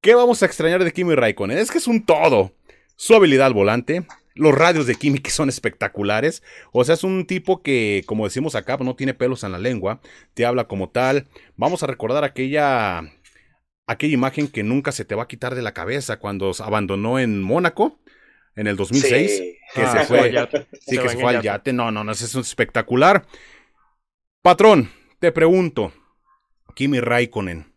¿Qué vamos a extrañar de Kimi Raikkonen? Es que es un todo. Su habilidad al volante, los radios de Kimi que son espectaculares. O sea, es un tipo que, como decimos acá, no tiene pelos en la lengua, te habla como tal. Vamos a recordar aquella aquella imagen que nunca se te va a quitar de la cabeza cuando abandonó en Mónaco en el 2006, que se ah, fue, sí, que se fue al yate. No, no, no, es espectacular. Patrón, te pregunto, Kimi Raikkonen,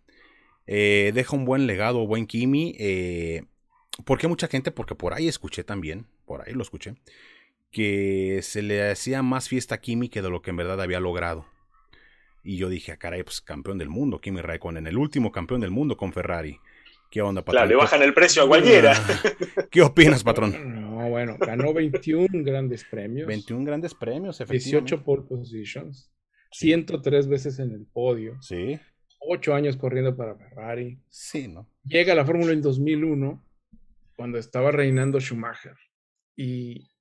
eh, deja un buen legado, buen Kimi. Eh, ¿Por qué mucha gente? Porque por ahí escuché también, por ahí lo escuché, que se le hacía más fiesta a Kimi que de lo que en verdad había logrado. Y yo dije, ah, caray, pues campeón del mundo, Kimi Raikkonen, el último campeón del mundo con Ferrari. ¿Qué onda, patrón? Claro, le bajan el precio a cualquiera. ¿Qué opinas, patrón? No, bueno, ganó 21 grandes premios. 21 grandes premios, efectivamente. 18 pole positions. 103 veces en el podio. Sí. 8 años corriendo para Ferrari. Sí, ¿no? Llega a la Fórmula en 2001, cuando estaba reinando Schumacher. Y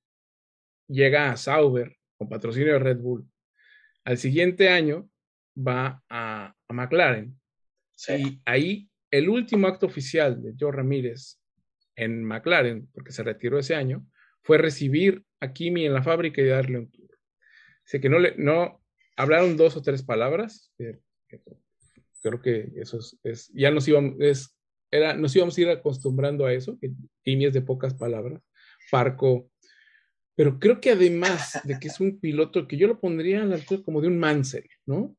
llega a Sauber, con patrocinio de Red Bull. Al siguiente año va a, McLaren. Y ahí el último acto oficial de Joe Ramírez en McLaren, porque se retiró ese año, fue recibir a Kimi en la fábrica y darle un tour. Sé que no le, no hablaron dos o tres palabras. creo que eso es, ya nos íbamos, es, era, nos íbamos a ir acostumbrando a eso, que Kimi es de pocas palabras. Parco pero creo que además de que es un piloto que yo lo pondría a la altura como de un Mansell, ¿no?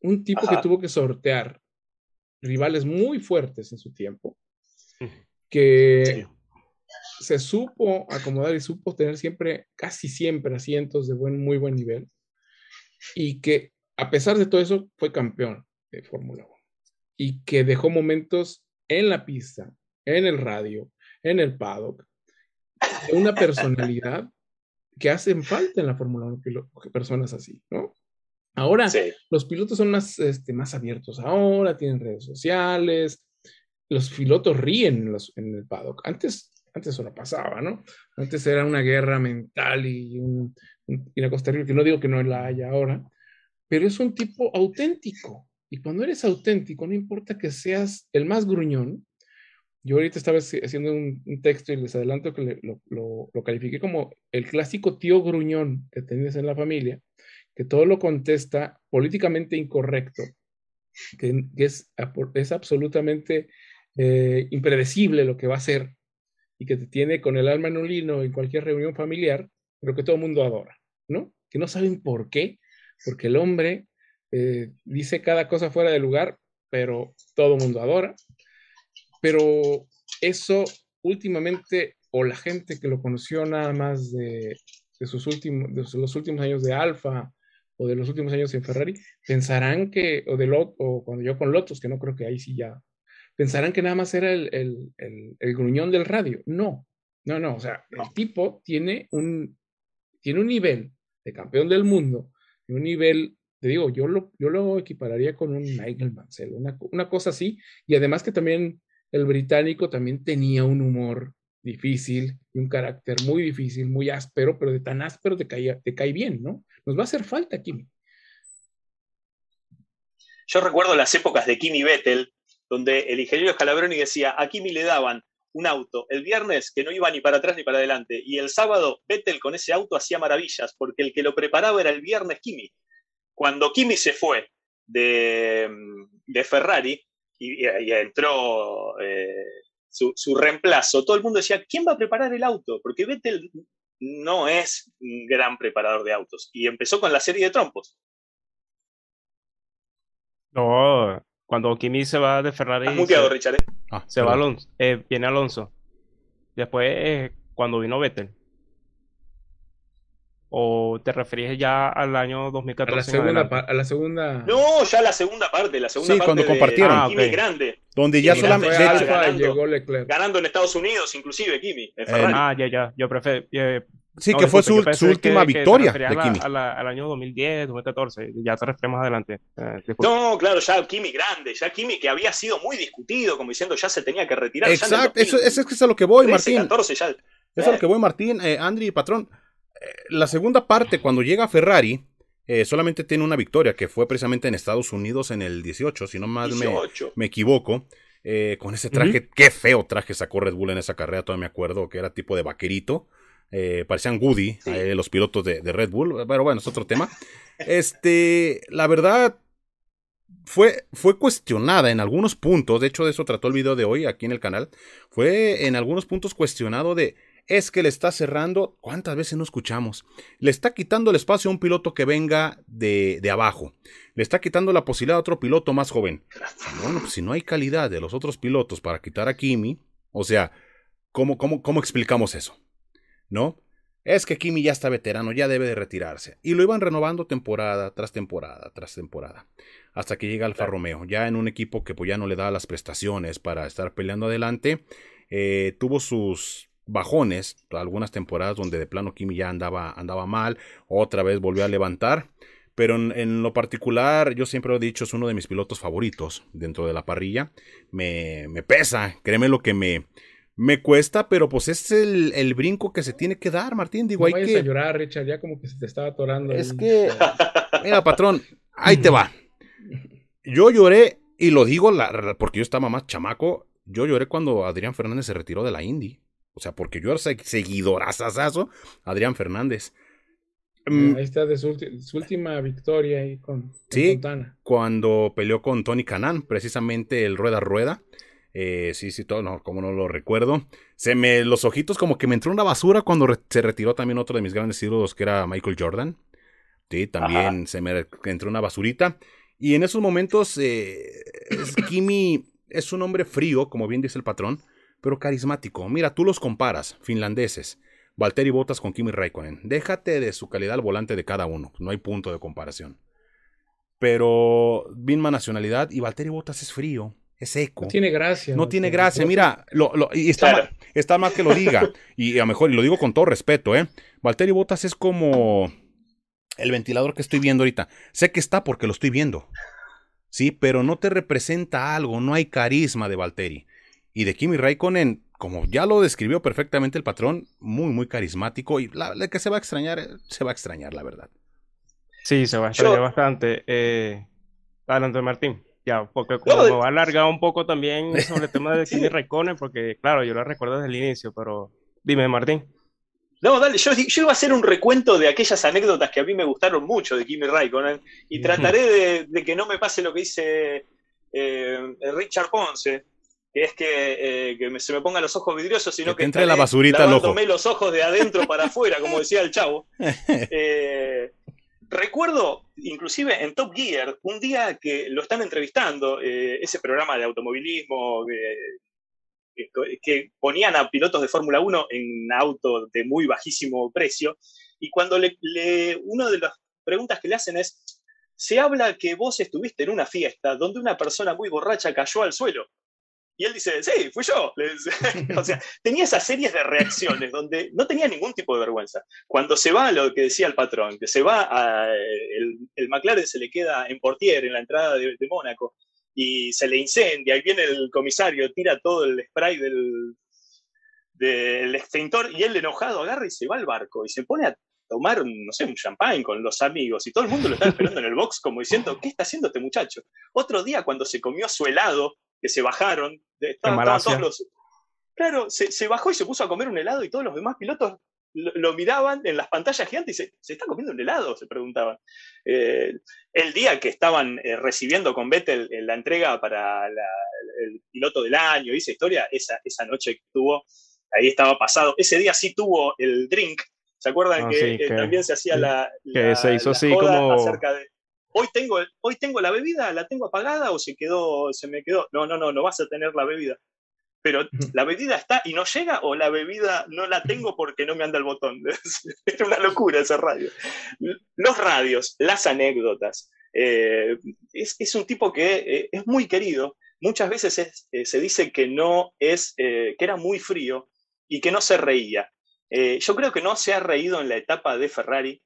Un tipo que tuvo que sortear rivales muy fuertes en su tiempo, que se supo acomodar y supo tener siempre, casi siempre, asientos de buen, muy buen nivel, y que a pesar de todo eso fue campeón de Fórmula 1, y que dejó momentos en la pista, en el radio, en el paddock, de una personalidad que hacen falta en la Fórmula 1 personas así, ¿no? Ahora los pilotos son más, este, más abiertos ahora, tienen redes sociales, los pilotos ríen en, el paddock. Antes, antes eso no pasaba, ¿no? Antes era una guerra mental y, un, una cosa que no digo que no la haya ahora, pero es un tipo auténtico. Y cuando eres auténtico, no importa que seas el más gruñón, yo ahorita estaba haciendo un, texto y les adelanto que lo, lo, califiqué como el clásico tío gruñón que tienes en la familia, que todo lo contesta políticamente incorrecto, que, es, es, absolutamente eh, impredecible lo que va a hacer y que te tiene con el alma en un lino en cualquier reunión familiar, pero que todo el mundo adora, ¿no? Que no saben por qué, porque el hombre eh, dice cada cosa fuera de lugar, pero todo el mundo adora pero eso últimamente, o la gente que lo conoció nada más de, sus últimos, de los últimos años de Alfa o de los últimos años en Ferrari, pensarán que, o de Lot, o cuando yo con Lotus, que no creo que ahí sí ya, pensarán que nada más era el, el, el, gruñón del radio. No, no, no, o sea, el tipo tiene un, tiene un nivel de campeón del mundo, un nivel, te digo, yo lo, yo lo equipararía con un Michael Mansell, una, una cosa así, y además que también el británico también tenía un humor difícil y un carácter muy difícil, muy áspero, pero de tan áspero te, te cae bien, ¿no? Nos va a hacer falta, Kimi. Yo recuerdo las épocas de Kimi Vettel, donde el ingeniero Scalabroni decía, a Kimi le daban un auto el viernes que no iba ni para atrás ni para adelante, y el sábado Vettel con ese auto hacía maravillas, porque el que lo preparaba era el viernes Kimi. Cuando Kimi se fue de, de Ferrari, y, entró eh, su, reemplazo, todo el mundo decía, ¿quién va a preparar el auto? Porque Vettel no es un gran preparador de autos. Y empezó con la serie de trompos. No, cuando Kimi se va de Ferrari. muteado, Richard. ¿eh? Ah, se va Alonso. Eh, viene Alonso. Después, cuando vino Vettel. ¿O te referías ya al año 2014? A la segunda, a la segunda... No, ya la segunda parte, la segunda sí, cuando compartieron. Ah, Kimi grande. Donde ya solamente... ganando, llegó Leclerc. Ganando en Estados Unidos, inclusive, Kimi. En eh, ah, ya, ya. Yo prefiero... Eh, sí, que fue su, su última victoria de Kimi. al año 2010, 2014, ya te refieres más adelante. Eh, no, claro, ya Kimi grande, ya Kimi que había sido muy discutido, como diciendo ya se tenía que retirar. Exacto, eso, eso, es que es a lo que voy, 13, Martín. 14 ya. Eso es a lo que voy, Martín, eh, Andri y Patrón la segunda parte, cuando llega Ferrari, eh, solamente tiene una victoria, que fue precisamente en Estados Unidos en el 18, si no mal me, equivoco. Eh, con ese traje, qué feo traje sacó Red Bull en esa carrera, todavía me acuerdo que era tipo de vaquerito. Eh, parecían Woody, los pilotos de, Red Bull, pero bueno, es otro tema. Este, la verdad, fue, fue cuestionada en algunos puntos, de hecho de eso trató el video de hoy aquí en el canal, fue en algunos puntos cuestionado de es que le está cerrando, ¿cuántas veces no escuchamos? Le está quitando el espacio a un piloto que venga de, abajo. Le está quitando la posibilidad a otro piloto más joven. Bueno, pues si no hay calidad de los otros pilotos para quitar a Kimi, o sea, ¿cómo, cómo, cómo explicamos eso? ¿No? Es que Kimi ya está veterano, ya debe de retirarse. Y lo iban renovando temporada tras temporada tras temporada. Hasta que llega Alfa Romeo, ya en un equipo que pues ya no le da las prestaciones para estar peleando adelante. Eh, tuvo sus bajones, algunas temporadas donde de plano Kimi ya andaba, andaba mal, otra vez volvió a levantar. Pero en, lo particular, yo siempre lo he dicho, es uno de mis pilotos favoritos dentro de la parrilla. Me, me pesa, créeme lo que me, me cuesta, pero pues es el, brinco que se tiene que dar, Martín. Digo, no hay que... a llorar, Richard, ya como que se te estaba atorando. Es que, mira, patrón, ahí te va. Yo lloré, y lo digo porque yo estaba más chamaco, yo lloré cuando Adrián Fernández se retiró de la Indy. O sea, porque yo era seguidorazazazo Adrián Fernández. Mm. Ahí está de su, última victoria ahí con, sí, cuando peleó con Tony Canan, precisamente el rueda rueda. Eh, sí, sí, todo, no, como no lo recuerdo. Se me, los ojitos como que me entró una basura cuando se retiró también otro de mis grandes ídolos que era Michael Jordan. Sí, también se me entró una basurita. Y en esos momentos, eh, Kimi es un hombre frío, como bien dice el patrón, pero carismático. Mira, tú los comparas, finlandeses. Valtteri Bottas con Kimi Raikkonen. Déjate de su calidad al volante de cada uno. No hay punto de comparación. Pero misma nacionalidad y Valtteri Bottas es frío es seco. No tiene gracia. No, tiene gracia. Mira, lo, y está, mal, está mal que lo diga. y a lo mejor, y lo digo con todo respeto, ¿eh? Valtteri Bottas es como el ventilador que estoy viendo ahorita. Sé que está porque lo estoy viendo. Sí, pero no te representa algo, no hay carisma de Valtteri. Y de Kimi Raikkonen, como ya lo describió perfectamente el patrón, muy, muy carismático. Y la, que se va a extrañar, se va a extrañar, la verdad. Sí, se va a extrañar bastante. Eh, adelante, Martín. Ya, porque como me va a alargar un poco también sobre el tema de Kimi Raikkonen, porque claro, yo lo recuerdo desde el inicio, pero dime, Martín. No, dale, yo, yo, iba a hacer un recuento de aquellas anécdotas que a mí me gustaron mucho de Kimi Raikkonen y trataré de, que no me pase lo que dice eh, Richard Ponce, que es que, eh, se me pongan los ojos vidriosos, sino que, que entre la basurita al ojo. los ojos de adentro para afuera, como decía el chavo. Eh, Recuerdo, inclusive en Top Gear, un día que lo están entrevistando, eh, ese programa de automovilismo que ponían a pilotos de Fórmula 1 en autos de muy bajísimo precio, y cuando le, una de las preguntas que le hacen es, se habla que vos estuviste en una fiesta donde una persona muy borracha cayó al suelo. Y él dice, sí, fui yo. o sea, tenía esas series de reacciones donde no tenía ningún tipo de vergüenza. Cuando se va, lo que decía el patrón, que se va, a, el, el, McLaren se le queda en Portier, en la entrada de, Mónaco, y se le incendia, y viene el comisario, tira todo el spray del, del extintor, y él enojado agarra y se va al barco, y se pone a tomar, no sé, un champagne con los amigos, y todo el mundo lo está esperando en el box como diciendo, ¿qué está haciendo este muchacho? Otro día, cuando se comió su helado, que se bajaron, estaban, todos los... Claro, se, bajó y se puso a comer un helado y todos los demás pilotos lo, miraban en las pantallas gigantes y se, ¿se está comiendo un helado? Se preguntaban. Eh, el día que estaban eh, recibiendo con Vettel la entrega para el piloto del año y esa historia, esa, esa noche que tuvo, ahí estaba pasado. Ese día sí tuvo el drink. ¿Se acuerdan ah, que, también se hacía la, Que se hizo así como. Acerca de, hoy tengo, hoy tengo la bebida, la tengo apagada o se quedó, se me quedó. No, no, no, no vas a tener la bebida. Pero la bebida está y no llega o la bebida no la tengo porque no me anda el botón. es una locura esa radio. Los radios, las anécdotas. Eh, es, un tipo que eh, es muy querido. Muchas veces eh, se dice que no es, que era muy frío y que no se reía. yo creo que no se ha reído en la etapa de Ferrari,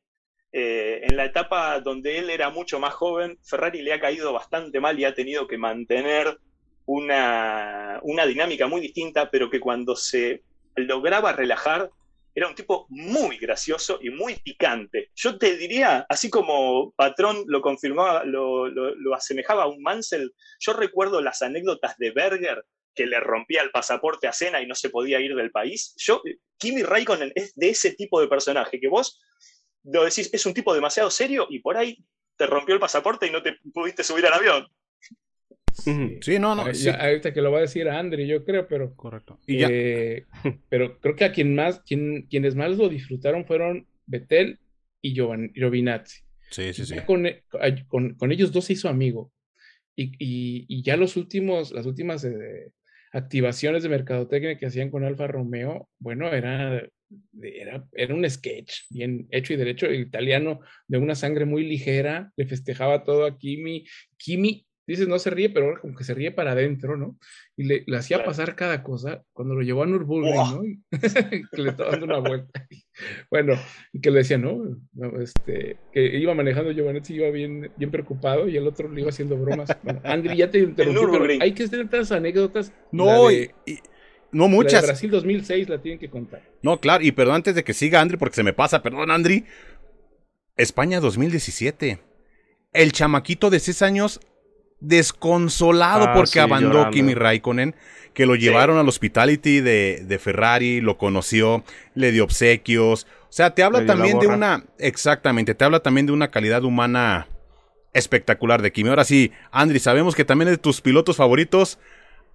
eh, en la etapa donde él era mucho más joven, Ferrari le ha caído bastante mal y ha tenido que mantener una, dinámica muy distinta, pero que cuando se lograba relajar, era un tipo muy gracioso y muy picante. Yo te diría, así como Patrón lo confirmaba, lo, asemejaba a un Mansell, yo recuerdo las anécdotas de Berger que le rompía el pasaporte a Cena y no se podía ir del país. Yo, Kimi Raikkonen es de ese tipo de personaje que vos lo decís, es un tipo demasiado serio y por ahí te rompió el pasaporte y no te pudiste subir al avión. Sí, no, no. Ahorita que lo va a decir Andri, yo creo, pero. Correcto. Eh, pero creo que a quien más, quien, quienes más lo disfrutaron fueron Betel y Giovinazzi. Sí, sí, sí. Con, con, ellos dos se hizo amigo. Y, y, ya los últimos, las últimas eh, activaciones de mercadotecnia que hacían con Alfa Romeo, bueno, era, era, era un sketch bien hecho y derecho. El italiano de una sangre muy ligera le festejaba todo a Kimi. Kimi dices, no se ríe, pero ahora como que se ríe para adentro, ¿no? Y le, hacía pasar cada cosa cuando lo llevó a Nürburgring, ¿no? que le estaba dando una vuelta. bueno, y que le decía, no, este, que iba manejando Giovanetti, iba bien, bien preocupado y el otro le iba haciendo bromas. Bueno, Andri, ya te interrumpí, pero hay que tener tantas anécdotas. No, y, no muchas. Brasil 2006 la tienen que contar. No, claro, y perdón antes de que siga Andri, porque se me pasa, perdón Andri. España 2017. El chamaquito de 6 años desconsolado ah, porque abandonó Kimi Raikkonen, que lo llevaron al hospitality de, de, Ferrari, lo conoció, le dio obsequios. O sea, te habla también de una, exactamente, te habla también de una calidad humana espectacular de Kimi. Ahora sí, Andri, sabemos que también es de tus pilotos favoritos.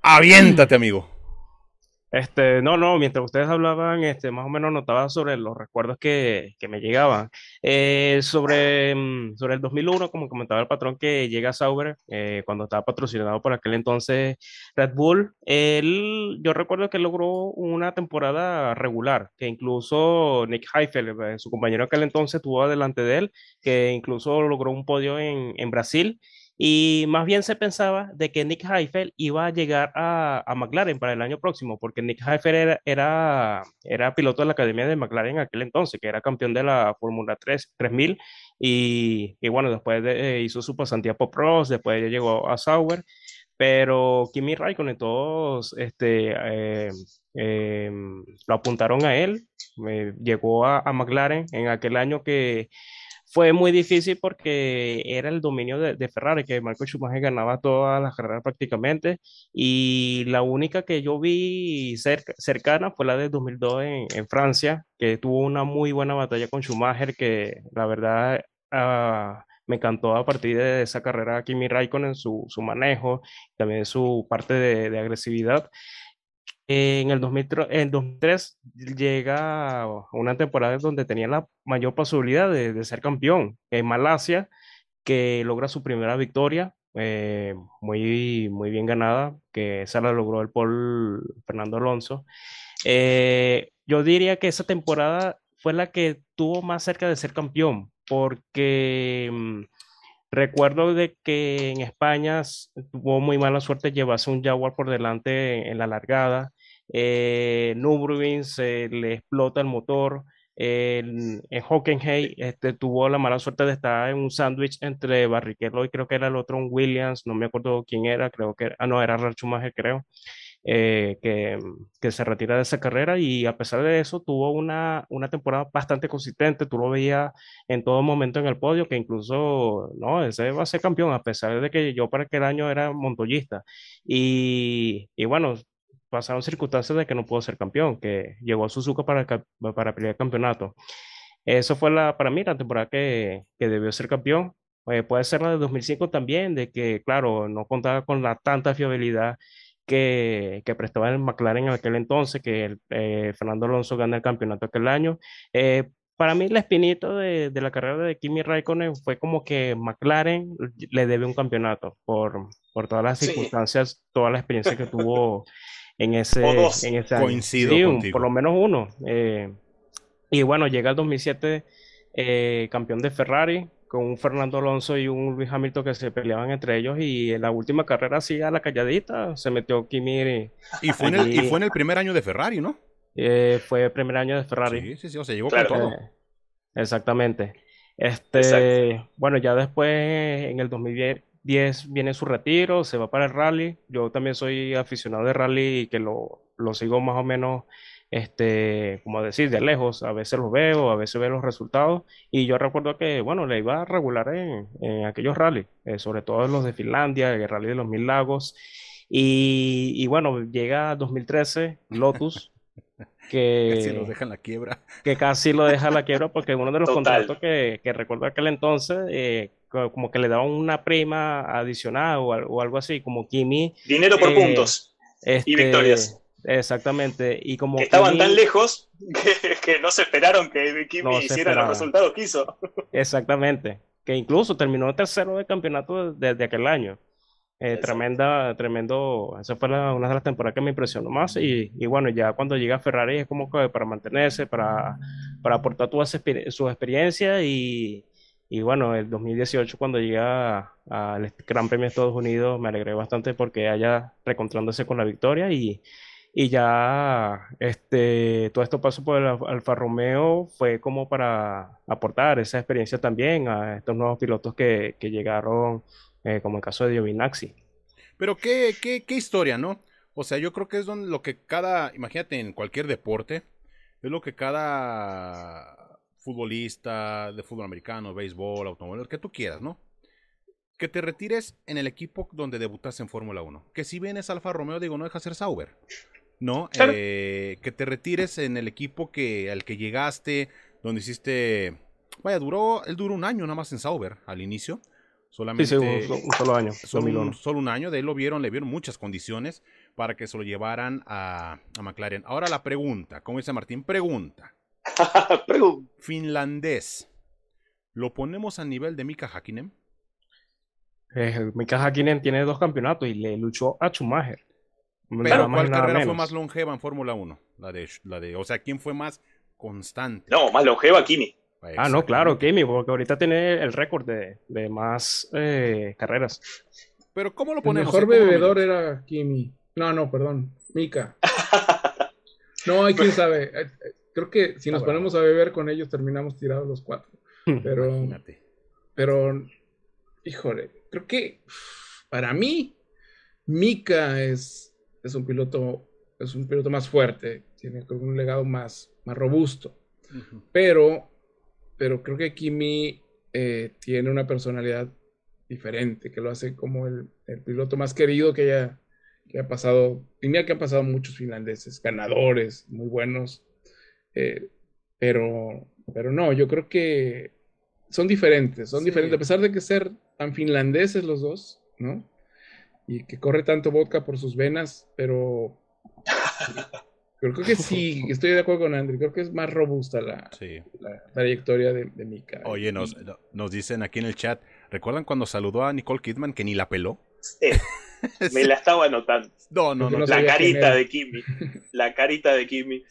Aviéntate, amigo. Este, no, no, mientras ustedes hablaban, este, más o menos notaba sobre los recuerdos que, me llegaban. Eh, sobre, mm, sobre el 2001, como comentaba el patrón, que llega Sauber, eh, cuando estaba patrocinado por aquel entonces Red Bull, yo recuerdo que logró una temporada regular, que incluso Nick Heifel, eh, su compañero aquel entonces, tuvo adelante de él, que incluso logró un podio en, en Brasil. Y más bien se pensaba de que Nick Heifel iba a llegar a, a McLaren para el año próximo, porque Nick Heifel era, era, era, piloto de la Academia de McLaren en aquel entonces, que era campeón de la Fórmula 3, 3000, y, y bueno, después de, eh, hizo su pasantía por Pros, después llegó a Sauber, pero Kimi Raikkonen todos este, eh, eh, lo apuntaron a él, llegó a, a McLaren en aquel año que fue muy difícil porque era el dominio de, Ferrari, que Marco Schumacher ganaba todas las carreras prácticamente, y la única que yo vi cercana fue la de 2002 en, Francia, que tuvo una muy buena batalla con Schumacher, que la verdad ah, me encantó a partir de esa carrera Kimi Raikkonen, su, su manejo, también su parte de agresividad en el 2003, llega una temporada donde tenía la mayor posibilidad de, ser campeón en Malasia, que logra su primera victoria, eh, muy, muy bien ganada, que esa la logró el Paul Fernando Alonso. Eh, yo diría que esa temporada fue la que tuvo más cerca de ser campeón, porque mm, recuerdo de que en España tuvo muy mala suerte llevarse un Jaguar por delante en la largada eh, se le explota el motor. En, en Hockenheim este, tuvo la mala suerte de estar en un sándwich entre Barrichello y creo que era el otro, un Williams, no me acuerdo quién era, creo que, ah, no, era Ralf Schumacher, creo, eh, que, que, se retira de esa carrera y a pesar de eso tuvo una, una temporada bastante consistente, tú lo veías en todo momento en el podio, que incluso, no, ese va a ser campeón, a pesar de que yo para aquel año era montoyista. Y, y bueno, pasaron circunstancias de que no pudo ser campeón, que llegó a Suzuka para, para pelear el campeonato. Eso fue la, para mí la temporada que, que debió ser campeón. Eh, puede ser la de 2005 también, de que, claro, no contaba con la tanta fiabilidad que, que prestaba el McLaren en aquel entonces, que el, eh, Fernando Alonso gana el campeonato aquel año. Eh, para mí, la espinita de, de, la carrera de Kimi Raikkonen fue como que McLaren le debe un campeonato por, por todas las circunstancias, toda la experiencia que tuvo en ese, en ese año. Coincido por lo menos uno. Eh, y bueno, llega el 2007 eh, campeón de Ferrari con un Fernando Alonso y un Luis Hamilton que se peleaban entre ellos y en la última carrera así a la calladita se metió Kimi. Y fue, en el, y fue en el primer año de Ferrari, ¿no? Eh, fue el primer año de Ferrari. Sí, sí, sí, o sea, llegó con todo. exactamente. Este, bueno, ya después en el 2010 10 viene su retiro, se va para el rally. Yo también soy aficionado de rally y que lo, lo sigo más o menos, este, como decir, de lejos. A veces los veo, a veces veo los resultados. Y yo recuerdo que, bueno, le iba a regular en, en aquellos rallies, eh, sobre todo los de Finlandia, el rally de los Mil Lagos. Y, y bueno, llega 2013, Lotus. Que casi lo deja en la quiebra. Que casi lo deja en la quiebra porque uno de los contratos que, que recuerdo aquel entonces, eh, como que le daban una prima adicional o, algo así, como Kimi. Dinero por eh, puntos y este, victorias. Exactamente. Y como estaban tan lejos que, no se esperaron que Kimi hiciera los resultados que hizo. Exactamente. Que incluso terminó tercero de campeonato desde aquel año. Eh, tremenda, tremendo. Esa fue una de las temporadas que me impresionó más. Y, y, bueno, ya cuando llega Ferrari es como que para mantenerse, para, para aportar toda su, experiencia. Y, y, bueno, el 2018, cuando llega al Gran Premio de Estados Unidos, me alegré bastante porque haya recontrándose con la victoria. Y, y ya este, todo esto pasó por el Alfa Romeo fue como para aportar esa experiencia también a estos nuevos pilotos que, que llegaron eh, como el caso de Giovinazzi. Pero qué, qué, qué historia, ¿no? O sea, yo creo que es donde lo que cada, imagínate en cualquier deporte, es lo que cada futbolista de fútbol americano, béisbol, automóvil, que tú quieras, ¿no? Que te retires en el equipo donde debutas en Fórmula 1. Que si vienes Alfa Romeo, digo, no deja ser Sauber. ¿No? Eh, que te retires en el equipo que, al que llegaste, donde hiciste. Vaya, duró. Él duró un año nada más en Sauber al inicio. Solamente un, solo año. Solo un, solo un, año. De él lo vieron, le vieron muchas condiciones para que se lo llevaran a, McLaren. Ahora la pregunta, como dice Martín, pregunta. Finlandés. ¿Lo ponemos a nivel de Mika Hakkinen? Eh, Mika Hakkinen tiene dos campeonatos y le luchó a Schumacher. Pero ¿cuál carrera fue más longeva en Fórmula 1? La de, la de, o sea, ¿quién fue más constante? No, más longeva Kimi. Ah, no, claro, Kimi, porque ahorita tiene el récord de, de más eh, carreras. Pero ¿cómo lo ponemos? El mejor bebedor era Kimi. No, no, perdón, Mika. no, hay quien sabe. Creo que si nos ponemos a beber con ellos terminamos tirados los cuatro. Pero, Imagínate. pero, híjole, creo que para mí Mika es, es un piloto es un piloto más fuerte, tiene un legado más, más robusto. Pero pero creo que Kimi eh, tiene una personalidad diferente, que lo hace como el, piloto más querido que haya, que ha pasado. Y mira que han pasado muchos finlandeses, ganadores, muy buenos. Eh, pero, pero no, yo creo que son diferentes, son diferentes, a pesar de que ser tan finlandeses los dos, ¿no? Y que corre tanto vodka por sus venas, pero creo que sí, estoy de acuerdo con Andrew. Creo que es más robusta la, trayectoria de, Mika. Oye, nos, nos dicen aquí en el chat, ¿recuerdan cuando saludó a Nicole Kidman que ni la peló? Sí. Me la estaba anotando. No, no, no. La carita de Kimi. La carita de Kimi.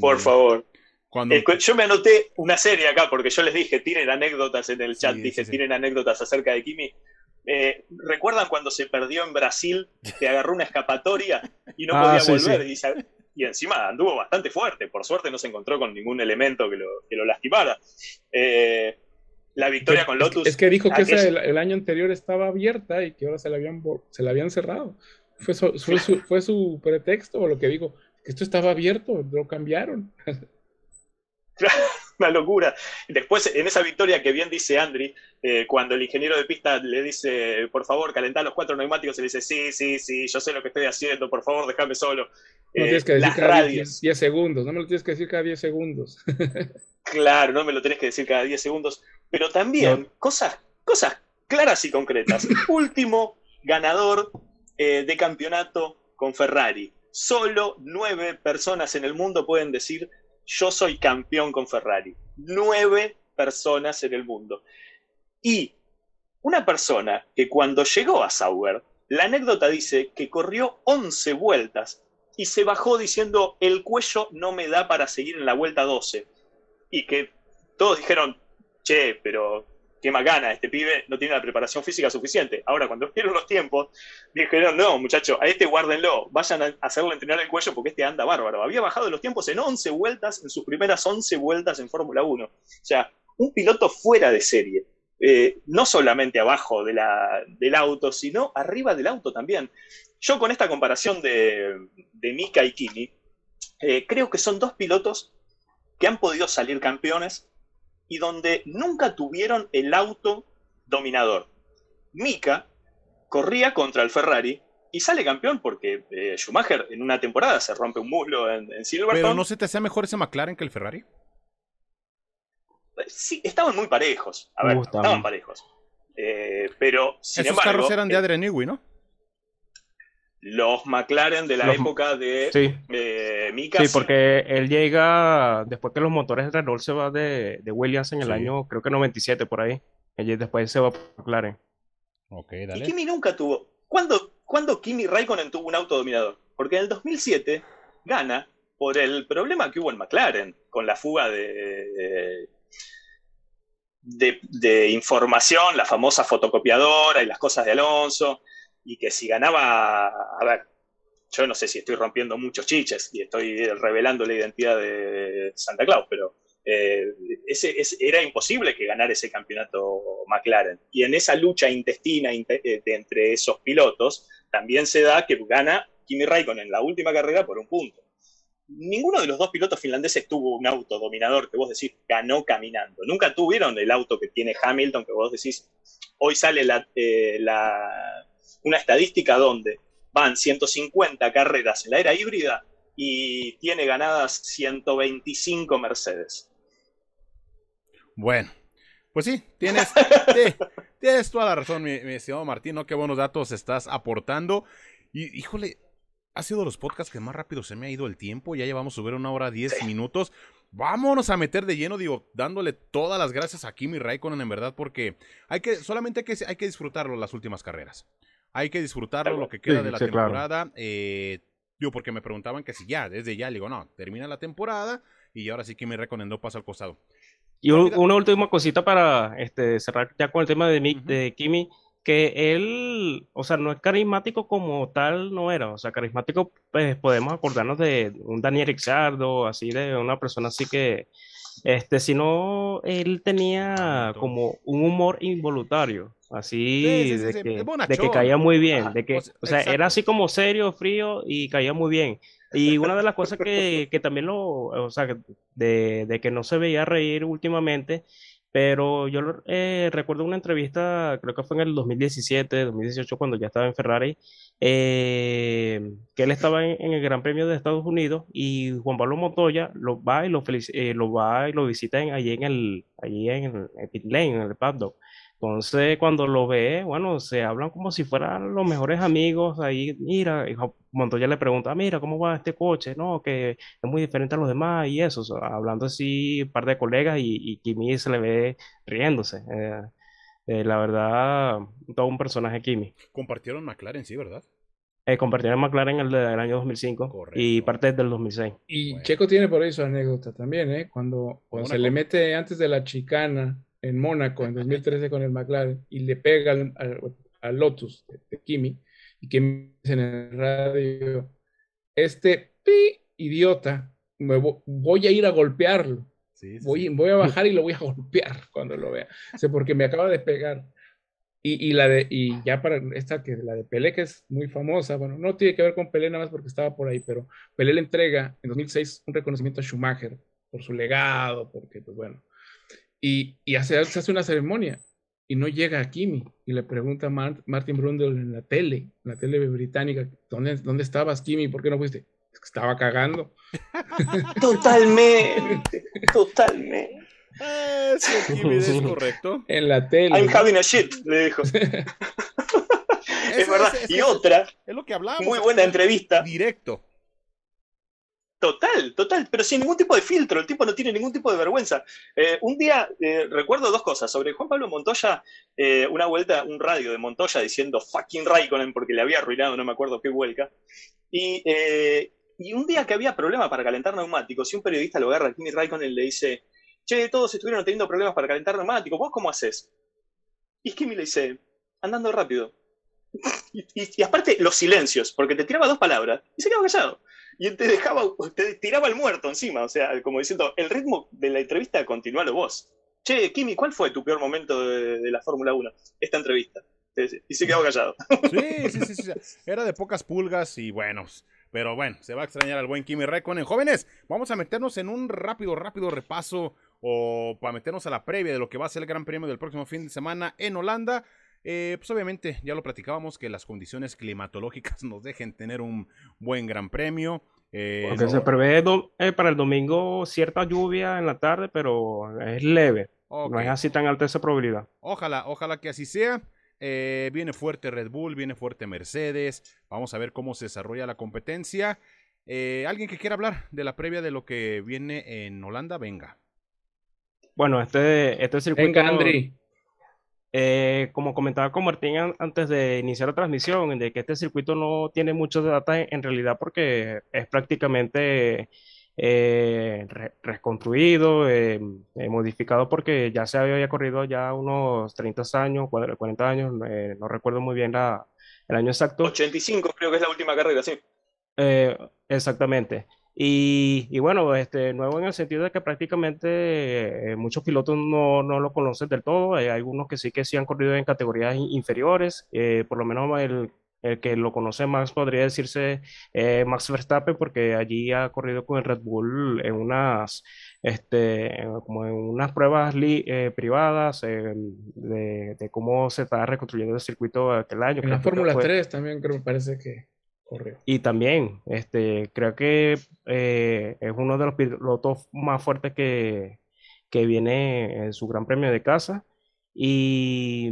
Por favor. Cuando... Eh, yo me anoté una serie acá porque yo les dije, tienen anécdotas en el chat, dije, tienen anécdotas acerca de Kimi. Eh, ¿Recuerdan cuando se perdió en Brasil, que agarró una escapatoria y no ah, podía volver? Y y encima anduvo bastante fuerte. Por suerte no se encontró con ningún elemento que lo, que lo lastimara. Eh, la victoria con Lotus. Es que dijo que el, año anterior estaba abierta y que ahora se la habían, se la habían cerrado. Fue su, fue, su, fue su pretexto, o lo que dijo, que esto estaba abierto, lo cambiaron. una locura. Después, en esa victoria que bien dice Andri, eh, cuando el ingeniero de pista le dice, por favor, calentar los cuatro neumáticos, le dice, sí, sí, sí, yo sé lo que estoy haciendo, por favor, déjame solo. No tienes que decir cada 10, segundos, no me lo tienes que decir cada 10 segundos. claro, no me lo tienes que decir cada 10 segundos, pero también cosas, cosas claras y concretas. Último ganador eh, de campeonato con Ferrari. Solo nueve personas en el mundo pueden decir yo soy campeón con Ferrari. Nueve personas en el mundo. Y una persona que cuando llegó a Sauber, la anécdota dice que corrió 11 vueltas y se bajó diciendo, el cuello no me da para seguir en la vuelta 12. Y que todos dijeron, che, pero qué gana este pibe no tiene la preparación física suficiente. Ahora, cuando vieron los tiempos, dijeron, no, muchacho, a este guárdenlo, vayan a hacerle entrenar el cuello porque este anda bárbaro. Había bajado los tiempos en 11 vueltas, en sus primeras 11 vueltas en Fórmula 1. O sea, un piloto fuera de serie. Eh, no solamente abajo de la, del auto, sino arriba del auto también. Yo con esta comparación de, de Mika y Kimi, eh, creo que son dos pilotos que han podido salir campeones y donde nunca tuvieron el auto dominador. Mika corría contra el Ferrari y sale campeón porque eh, Schumacher en una temporada se rompe un muslo en, en Silverstone. ¿Pero no se te hacía mejor ese McLaren que el Ferrari? Sí, estaban muy parejos. A ver, estaban parejos. Eh, pero, sin Esos carros eran de eh, Adrian Newey, ¿no? los McLaren de la época de sí. Mika. Sí, porque él llega después que los motores de Renault se va de, de Williams en el año, creo que 97 por ahí. Y después se va a McLaren. Ok, dale. Y Kimi nunca tuvo, ¿cuándo, ¿cuándo Kimi Raikkonen tuvo un auto dominador? Porque en el 2007 gana por el problema que hubo en McLaren con la fuga de, de, información, la famosa fotocopiadora y las cosas de Alonso, y que si ganaba, a ver, yo no sé si estoy rompiendo muchos chiches y estoy revelando la identidad de Santa Claus, pero eh, ese, era imposible que ganara ese campeonato McLaren. Y en esa lucha intestina eh, entre esos pilotos, también se da que gana Kimi Raikkonen en la última carrera por un punto. Ninguno de los dos pilotos finlandeses tuvo un auto dominador que vos decís ganó caminando. Nunca tuvieron el auto que tiene Hamilton, que vos decís, hoy sale eh, una estadística donde van 150 carreras en la era híbrida y tiene ganadas 125 Mercedes. Bueno, pues sí, tienes, tienes toda la razón, mi, estimado Martín, ¿no? Qué buenos datos estás aportando. Y híjole, ha sido los podcasts que más rápido se me ha ido el tiempo. Ya llevamos sobre una hora diez minutos. Vámonos a meter de lleno, digo, dándole todas las gracias a Kimi Raikkonen, en verdad, porque hay que, solamente hay que, hay que disfrutarlo las últimas carreras. Hay que disfrutarlo lo que queda de la temporada. Eh, digo, porque me preguntaban que si ya, desde ya, le digo, no, termina la temporada y ahora sí Kimi Raikkonen no pasa al costado. Y una última cosita para este, cerrar ya con el tema de, de Kimi, que él, o sea, no es carismático como tal, no era. O sea, carismático, pues podemos acordarnos de un Daniel Ricciardo, así de una persona así que, este, sino él tenía como un humor involuntario, así de, Que, de, que, caía muy bien, de que, o sea, era así como serio, frío y caía muy bien. Y una de las cosas que, que también lo, o sea, de, de, que no se veía reír últimamente, pero yo eh, recuerdo una entrevista, creo que fue en el 2017, 2018, cuando ya estaba en Ferrari, eh, que él estaba en, el Gran Premio de Estados Unidos y Juan Pablo Montoya lo va y lo, eh, lo va y lo visita allí en el, allí en el, en pit lane, en el paddock. Entonces, cuando lo ve, bueno, se hablan como si fueran los mejores amigos. Ahí, mira, y Montoya le pregunta, mira, ¿cómo va este coche? No, que es muy diferente a los demás y eso. hablando así, un par de colegas y, y Kimi se le ve riéndose. Eh, eh, la verdad, todo un personaje Kimi. Compartieron McLaren, sí, ¿verdad? Eh, compartieron McLaren el del año 2005 y parte del 2006. Y Checo tiene por ahí su anécdota también, ¿eh? Cuando, cuando se le mete antes de la chicana en Mónaco en 2013 con el McLaren y le pega al, Lotus de, Kimi y que dice en el radio, este pi idiota, me voy a ir a golpearlo. voy, voy a bajar y lo voy a golpear cuando lo vea. sé porque me acaba de pegar. Y, y, la de, y ya para esta que la de Pelé, que es muy famosa, bueno, no tiene que ver con Pelé nada más porque estaba por ahí, pero Pelé le entrega en 2006 un reconocimiento a Schumacher por su legado, porque pues bueno, y, y hace, se hace una ceremonia y no llega a Kimi y le pregunta a Martin Brundle en la tele, en la tele británica, ¿dónde, dónde estabas Kimi? ¿Por qué no fuiste? Es que estaba cagando. Totalmente, totalmente. Ah, sí, Kimi es correcto. En la tele. I'm having a shit, le dijo. es verdad. y otra. Es lo que hablamos. Muy buena entrevista. Directo. Total, total, pero sin ningún tipo de filtro, el tipo no tiene ningún tipo de vergüenza. Eh, un día eh, recuerdo dos cosas, sobre Juan Pablo Montoya, eh, una vuelta, un radio de Montoya diciendo fucking Raikkonen porque le había arruinado, no me acuerdo qué vuelca, y, y un día que había problema para calentar neumáticos, y un periodista lo agarra a Kimi Raikkonen le dice, che, todos estuvieron teniendo problemas para calentar neumáticos, ¿vos cómo haces? Y Kimi le dice, andando rápido. y, y aparte, los silencios, porque te tiraba dos palabras y se quedaba callado y te dejaba, te tiraba el muerto encima, o sea, como diciendo, el ritmo de la entrevista continúa lo vos. Che, Kimi, ¿cuál fue tu peor momento de, la Fórmula 1? Esta entrevista. Y se quedó callado. Sí, sí, sí, sí, Era de pocas pulgas y bueno, pero bueno, se va a extrañar al buen Kimi Räikkönen. Jóvenes, vamos a meternos en un rápido, rápido repaso o para meternos a la previa de lo que va a ser el Gran Premio del próximo fin de semana en Holanda. Eh, pues obviamente ya lo platicábamos que las condiciones climatológicas nos dejen tener un buen gran premio. Eh, Porque se prevé eh, para el domingo cierta lluvia en la tarde, pero es leve. No es así tan alta esa probabilidad. Ojalá, ojalá que así sea. viene fuerte Red Bull, viene fuerte Mercedes. Vamos a ver cómo se desarrolla la competencia. ¿Alguien que quiera hablar de la previa de lo que viene en Holanda? Venga. Bueno, este, este circuito. Venga, Andri. Eh, como comentaba con Martín antes de iniciar la transmisión, de que este circuito no tiene muchos datos en, realidad porque es prácticamente eh, reconstruido, eh, modificado porque ya se había corrido ya unos 30 años, 40 años, no recuerdo muy bien la, el año exacto. 85 creo que es la última carrera, sí. exactamente. Y, bueno, este, nuevo en el sentido de que prácticamente eh, muchos pilotos no, no, lo conocen del todo. Hay algunos que sí que sí han corrido en categorías inferiores. Eh, por lo menos el, el, que lo conoce más podría decirse eh, Max Verstappen, porque allí ha corrido con el Red Bull en unas, este, como en unas pruebas privadas de, de, cómo se está reconstruyendo el circuito aquel año. En la Fórmula 3 también creo que parece que y también, este, creo que eh, es uno de los pilotos más fuertes que, que viene en su gran premio de casa. Y,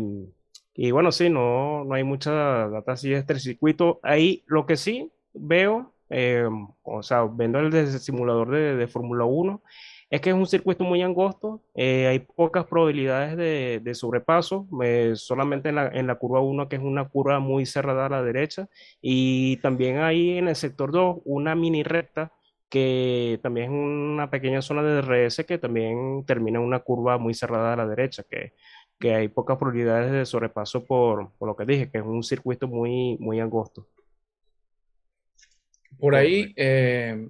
y bueno, sí, no, no hay mucha data así de este circuito. Ahí lo que sí veo, eh, o sea, viendo el simulador de, de Fórmula 1, es que es un circuito muy angosto, eh, hay pocas probabilidades de, sobrepaso, eh, solamente en la, en la, curva 1, que es una curva muy cerrada a la derecha, y también hay en el sector 2 una mini recta que también es una pequeña zona de DRS que también termina en una curva muy cerrada a la derecha, que, que hay pocas probabilidades de sobrepaso por, por, lo que dije, que es un circuito muy, muy angosto. Por ahí, eh,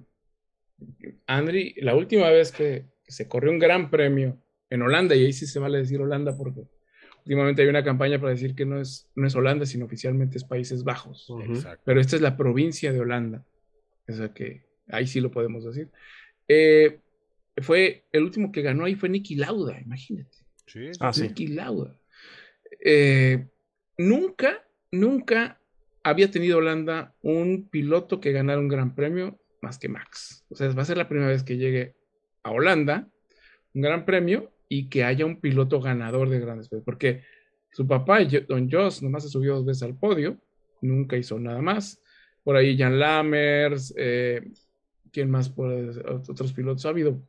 Andri, la última vez que, se corrió un gran premio en Holanda, y ahí sí se vale decir Holanda porque últimamente hay una campaña para decir que no es, no es Holanda, sino oficialmente es Países Bajos. Pero esta es la provincia de Holanda. O sea que ahí sí lo podemos decir. Eh, fue el último que ganó ahí fue Nicky Lauda, imagínate. Sí, ah, Nicky Lauda. Eh, nunca, nunca había tenido Holanda un piloto que ganara un gran premio más que Max. O sea, va a ser la primera vez que llegue a Holanda, un gran premio, y que haya un piloto ganador de grandes premios. Porque su papá, Don Joss, nomás se subió dos veces al podio, nunca hizo nada más. Por ahí Jan Lammers, eh, ¿quién más? Por otros pilotos. Ha habido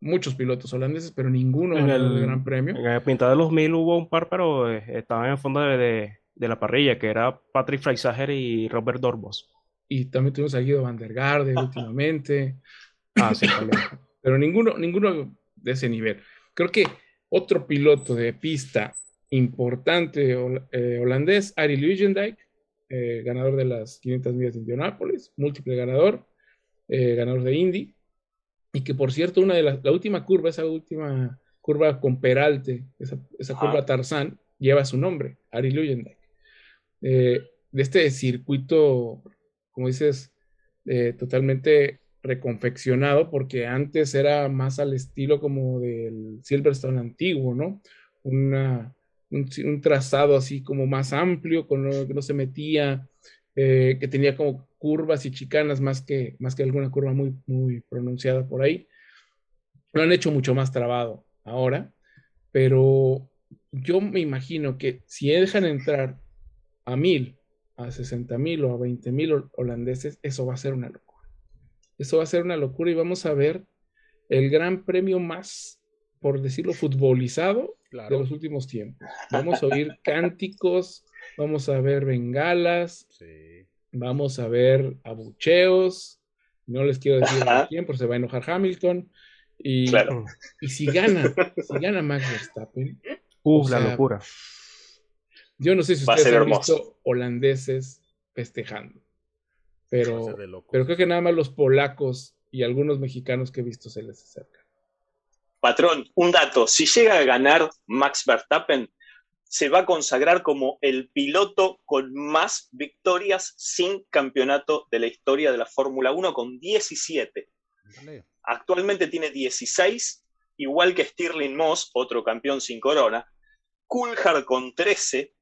muchos pilotos holandeses, pero ninguno en el Gran Premio. En el Pintada de los Mil hubo un par, pero eh, estaban en el fondo de, la parrilla, que era Patrick Freisager y Robert Dorbos y también tuvimos a Guido Van der Garde últimamente. Ah, sí, Pero ninguno, ninguno de ese nivel. Creo que otro piloto de pista importante eh, holandés, Ari Luijendijk, eh, ganador de las 500 millas de Indianápolis, múltiple ganador, eh, ganador de Indy, y que por cierto, una de las, la última curva, esa última curva con Peralte, esa, esa curva Tarzán, lleva su nombre, Ari Luijendijk. de este circuito como dices, eh, totalmente reconfeccionado, porque antes era más al estilo como del Silverstone antiguo, ¿no? Una, un, trazado así como más amplio, con lo que no se metía, eh, que tenía como curvas y chicanas más que, más que alguna curva muy, muy pronunciada por ahí. Lo han hecho mucho más trabado ahora, pero yo me imagino que si dejan entrar a mil a 60 mil o a 20 mil holandeses, eso va a ser una locura. Eso va a ser una locura y vamos a ver el gran premio más, por decirlo, futbolizado de los últimos tiempos. Vamos a oír cánticos, vamos a ver bengalas, vamos a ver abucheos. No les quiero decir a quién, porque se va a enojar Hamilton. Y, y si gana, si gana Max Verstappen. Uh, la locura yo no sé si ustedes han visto holandeses festejando, pero, pero creo que nada más los polacos y algunos mexicanos que he visto se les acercan. Patrón, un dato, si llega a ganar Max Verstappen, se va a consagrar como el piloto con más victorias sin campeonato de la historia de la Fórmula 1 con 17. Actualmente tiene 16, igual que Stirling Moss, otro campeón sin corona. Coulthard con 13,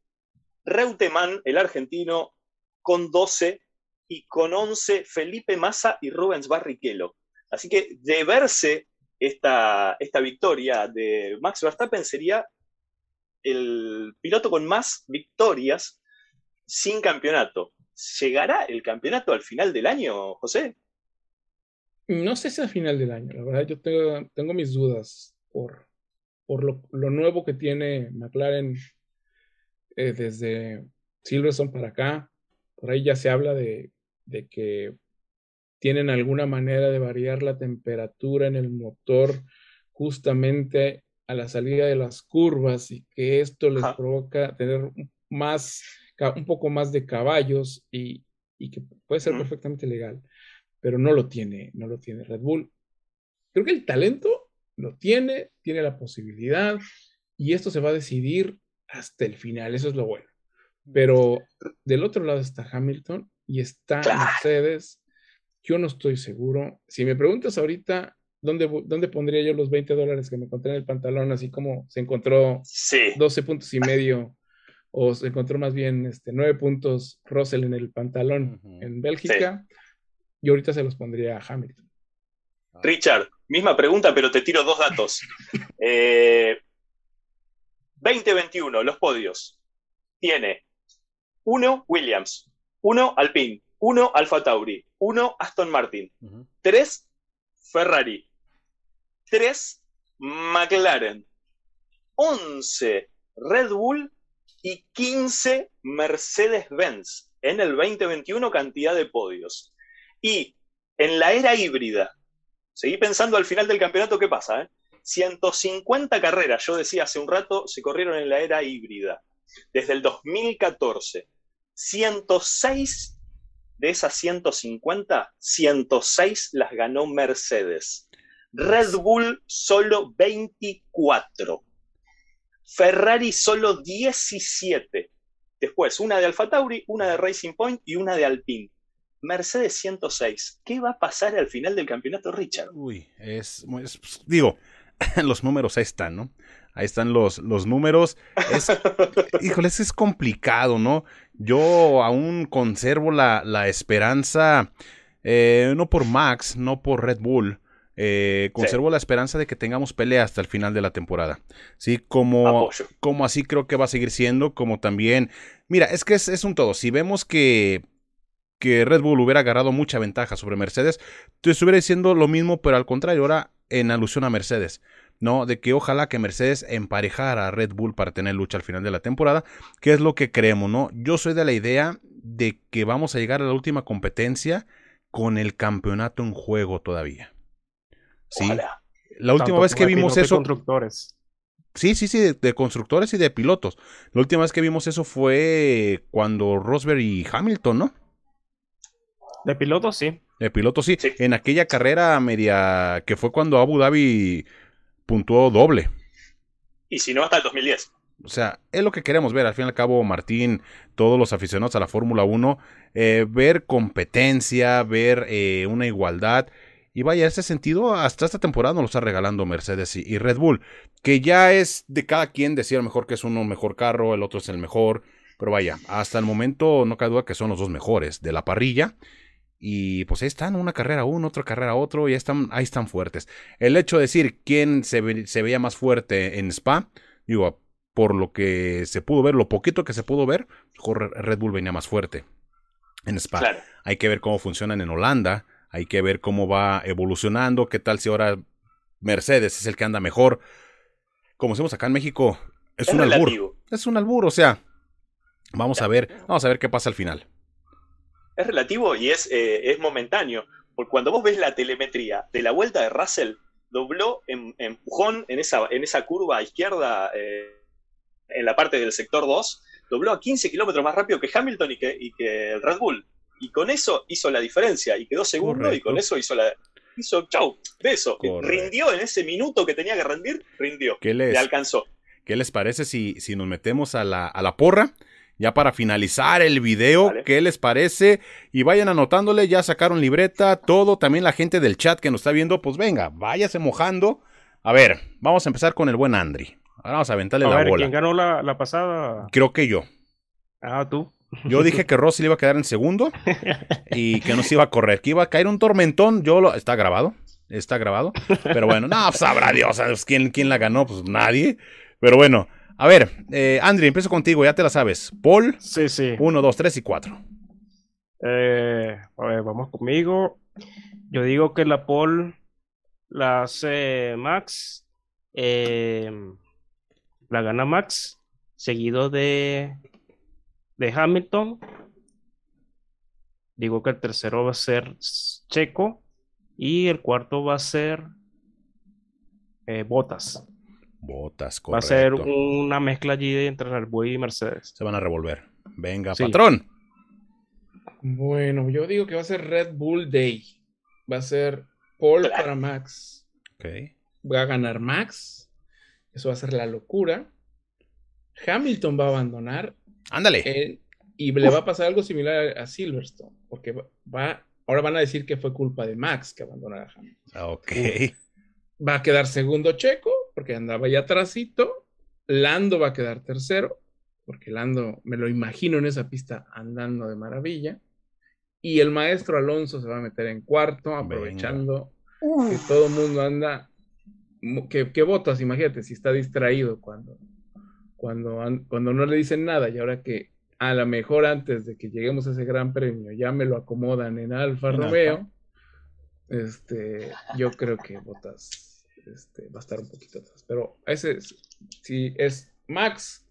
Reutemann, el argentino, con 12 y con 11 Felipe Massa y Rubens Barrichello. Así que de verse esta, esta victoria de Max Verstappen sería el piloto con más victorias sin campeonato. ¿Llegará el campeonato al final del año, José? No sé si al final del año, la verdad yo tengo, mis dudas por, por lo, nuevo que tiene McLaren eh, desde Silverstone para acá, por ahí ya se habla de, de que tienen alguna manera de variar la temperatura en el motor justamente a la salida de las curvas y que esto les provoca tener más, un poco más de caballos y, que puede ser perfectamente legal, pero no lo tiene, no lo tiene Red Bull. Creo que el talento lo tiene, tiene la posibilidad y esto se va a decidir hasta el final, eso es lo bueno. Pero del otro lado está Hamilton y está Mercedes. Yo no estoy seguro. Si me preguntas ahorita, ¿dónde, ¿dónde pondría yo los 20 dólares que me encontré en el pantalón? Así como se encontró 12 puntos y medio, o se encontró más bien este, 9 puntos Russell en el pantalón en Bélgica. Yo ahorita se los pondría a Hamilton. Richard, misma pregunta, pero te tiro dos datos. 2021, eh, los podios. Tiene uno Williams, uno Alpine, uno Alfa Tauri, uno Aston Martin, tres Ferrari, tres McLaren, 11 Red Bull y 15 Mercedes-Benz en el 2021 cantidad de podios. Y en la era híbrida, seguí pensando al final del campeonato qué pasa, 150 ¿eh? carreras, yo decía hace un rato, se corrieron en la era híbrida. Desde el 2014, 106 de esas 150, 106 las ganó Mercedes. Red Bull solo 24. Ferrari solo 17. Después, una de Alfa Tauri, una de Racing Point y una de Alpine. Mercedes 106. ¿Qué va a pasar al final del campeonato, Richard? Uy, es, es digo, los números ahí están, ¿no? Ahí están los, los números. Es, híjoles, es complicado, ¿no? Yo aún conservo la, la esperanza, eh, no por Max, no por Red Bull. Eh, conservo la esperanza de que tengamos pelea hasta el final de la temporada. Sí, como, como así creo que va a seguir siendo, como también. Mira, es que es, es un todo. Si vemos que que Red Bull hubiera agarrado mucha ventaja sobre Mercedes, te estuviera diciendo lo mismo, pero al contrario, ahora en alusión a Mercedes. ¿no? De que ojalá que Mercedes emparejara a Red Bull para tener lucha al final de la temporada, que es lo que creemos, ¿no? Yo soy de la idea de que vamos a llegar a la última competencia con el campeonato en juego todavía. Sí. La última vez que vimos eso. Constructores. Sí, sí, sí, de, constructores y de pilotos. La última vez que vimos eso fue cuando Rosberg y Hamilton, ¿no? De pilotos, sí. De pilotos, sí. En aquella carrera media que fue cuando Abu Dhabi puntuó doble. Y si no, hasta el 2010. O sea, es lo que queremos ver. Al fin y al cabo, Martín, todos los aficionados a la Fórmula 1, eh, ver competencia, ver eh, una igualdad. Y vaya, ese sentido, hasta esta temporada nos lo está regalando Mercedes y, Red Bull, que ya es de cada quien decir mejor que es uno mejor carro, el otro es el mejor. Pero vaya, hasta el momento no cabe duda que son los dos mejores de la parrilla. Y pues ahí están, una carrera uno, otra carrera otro, y ahí están, ahí están fuertes. El hecho de decir quién se, veía más fuerte en Spa, digo, por lo que se pudo ver, lo poquito que se pudo ver, Red Bull venía más fuerte en Spa. Hay que ver cómo funcionan en Holanda, hay que ver cómo va evolucionando, qué tal si ahora Mercedes es el que anda mejor. Como decimos acá en México, es, un albur. Es un albur, o sea, vamos a ver, vamos a ver qué pasa al final es relativo y es, eh, es momentáneo. Porque cuando vos ves la telemetría de la vuelta de Russell, dobló en, empujón en esa, en esa curva izquierda, eh, en la parte del sector 2, dobló a 15 kilómetros más rápido que Hamilton y que, y que el Red Bull. Y con eso hizo la diferencia y quedó segundo y con eso hizo la... Hizo, chau, beso. Rindió en ese minuto que tenía que rendir, rindió. ¿Qué les, le alcanzó. ¿Qué les parece si, si nos metemos a la, a la porra? Ya para finalizar el video, ¿qué les parece? Y vayan anotándole, ya sacaron libreta, todo, también la gente del chat que nos está viendo, pues venga, váyase mojando. A ver, vamos a empezar con el buen Andri. Ahora vamos a aventarle la bola. ¿Quién ganó la, pasada? Creo que yo. Ah, tú. Yo dije que Rossi le iba a quedar en segundo y que no se iba a correr, que iba a caer un tormentón. Yo lo. Está grabado, está grabado. Pero bueno, no, sabrá Dios, ¿quién, quién la ganó? Pues nadie. Pero bueno, a ver, eh, Andri, empiezo contigo, ya te la sabes. Paul. Sí, sí. Uno, dos, tres y cuatro. Eh, a ver, vamos conmigo. Yo digo que la Paul la hace Max. Eh, la gana Max. seguido de, de Hamilton. Digo que el tercero va a ser Checo y el cuarto va a ser eh, Botas. Botas, correcto. Va a ser una mezcla allí entre Red Bull y Mercedes. Se van a revolver. Venga, patrón. Bueno, yo digo que va a ser Red Bull Day. Va a ser Paul para Max. Ok. Va a ganar Max. Eso va a ser la locura. Hamilton va a abandonar. Ándale. y le va a pasar algo similar a Silverstone. Porque va, ahora van a decir que fue culpa de Max que abandonara a Hamilton. Ah, ok. Va a quedar segundo Checo, porque andaba ya atrásito. Lando va a quedar tercero, porque Lando me lo imagino en esa pista andando de maravilla. Y el maestro Alonso se va a meter en cuarto, aprovechando que todo el mundo anda. Que, que botas, imagínate, si está distraído cuando, cuando, cuando no le dicen nada y ahora que a lo mejor antes de que lleguemos a ese gran premio ya me lo acomodan en Alfa Romeo, este, yo creo que Botas este, va a estar un poquito atrás. Pero ese si es Max,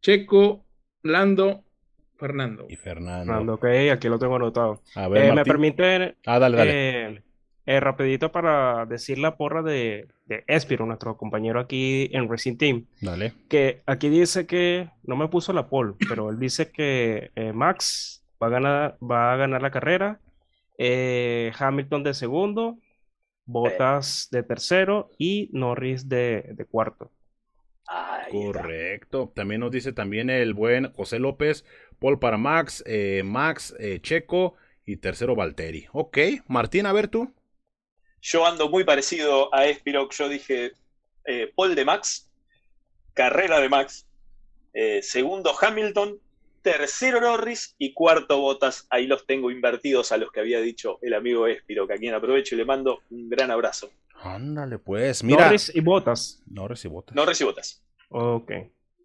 Checo, Lando, Fernando. Y Fernando. ok, aquí lo tengo anotado. A ver, eh, me permite. Ah, dale, dale. Eh, eh, rapidito para decir la porra de, de Espiro, nuestro compañero aquí en Racing Team. Dale. Que aquí dice que, no me puso la pole, pero él dice que Max va a ganar, va a ganar la carrera, Hamilton de segundo, Bottas de tercero y Norris de, cuarto. Correcto. También nos dice también el buen José López, Paul para Max, eh, Max eh, Checo y tercero Valtteri. Ok, Martín, a ver tú. Yo ando muy parecido a Espiroc. Yo dije eh, Paul de Max, carrera de Max, segundo Hamilton, tercero Norris y cuarto Botas. Ahí los tengo invertidos a los que había dicho el amigo Espiro, que a quien aprovecho y le mando un gran abrazo. Ándale, pues, mira. Norris y Botas. Norris y Botas. Norris y Botas. Ok.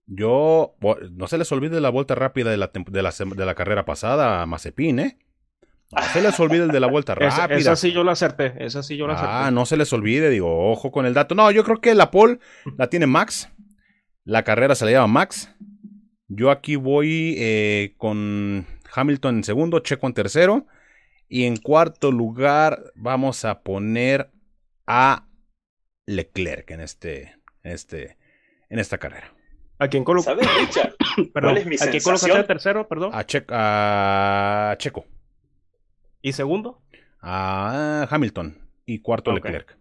Yo, no se les olvide la vuelta rápida de la, de la, carrera pasada a Mazepin, ¿eh? No se les olvide el de la vuelta rápida. Esa, sí yo la acerté, esa sí yo la acerté. Ah, no se les olvide, digo, ojo con el dato. No, yo creo que la pole la tiene Max. La carrera se la lleva Max. Yo aquí voy eh, con Hamilton en segundo, Checo en tercero. Y en cuarto lugar vamos a poner a Leclerc en, este, en, este, en esta carrera. ¿A quién coloca? ¿Sabes, Richard? ¿Cuál es mi ¿A quién colocaste tercero, perdón? A, a, Checo. ¿Y segundo? A Hamilton. Y cuarto Leclerc.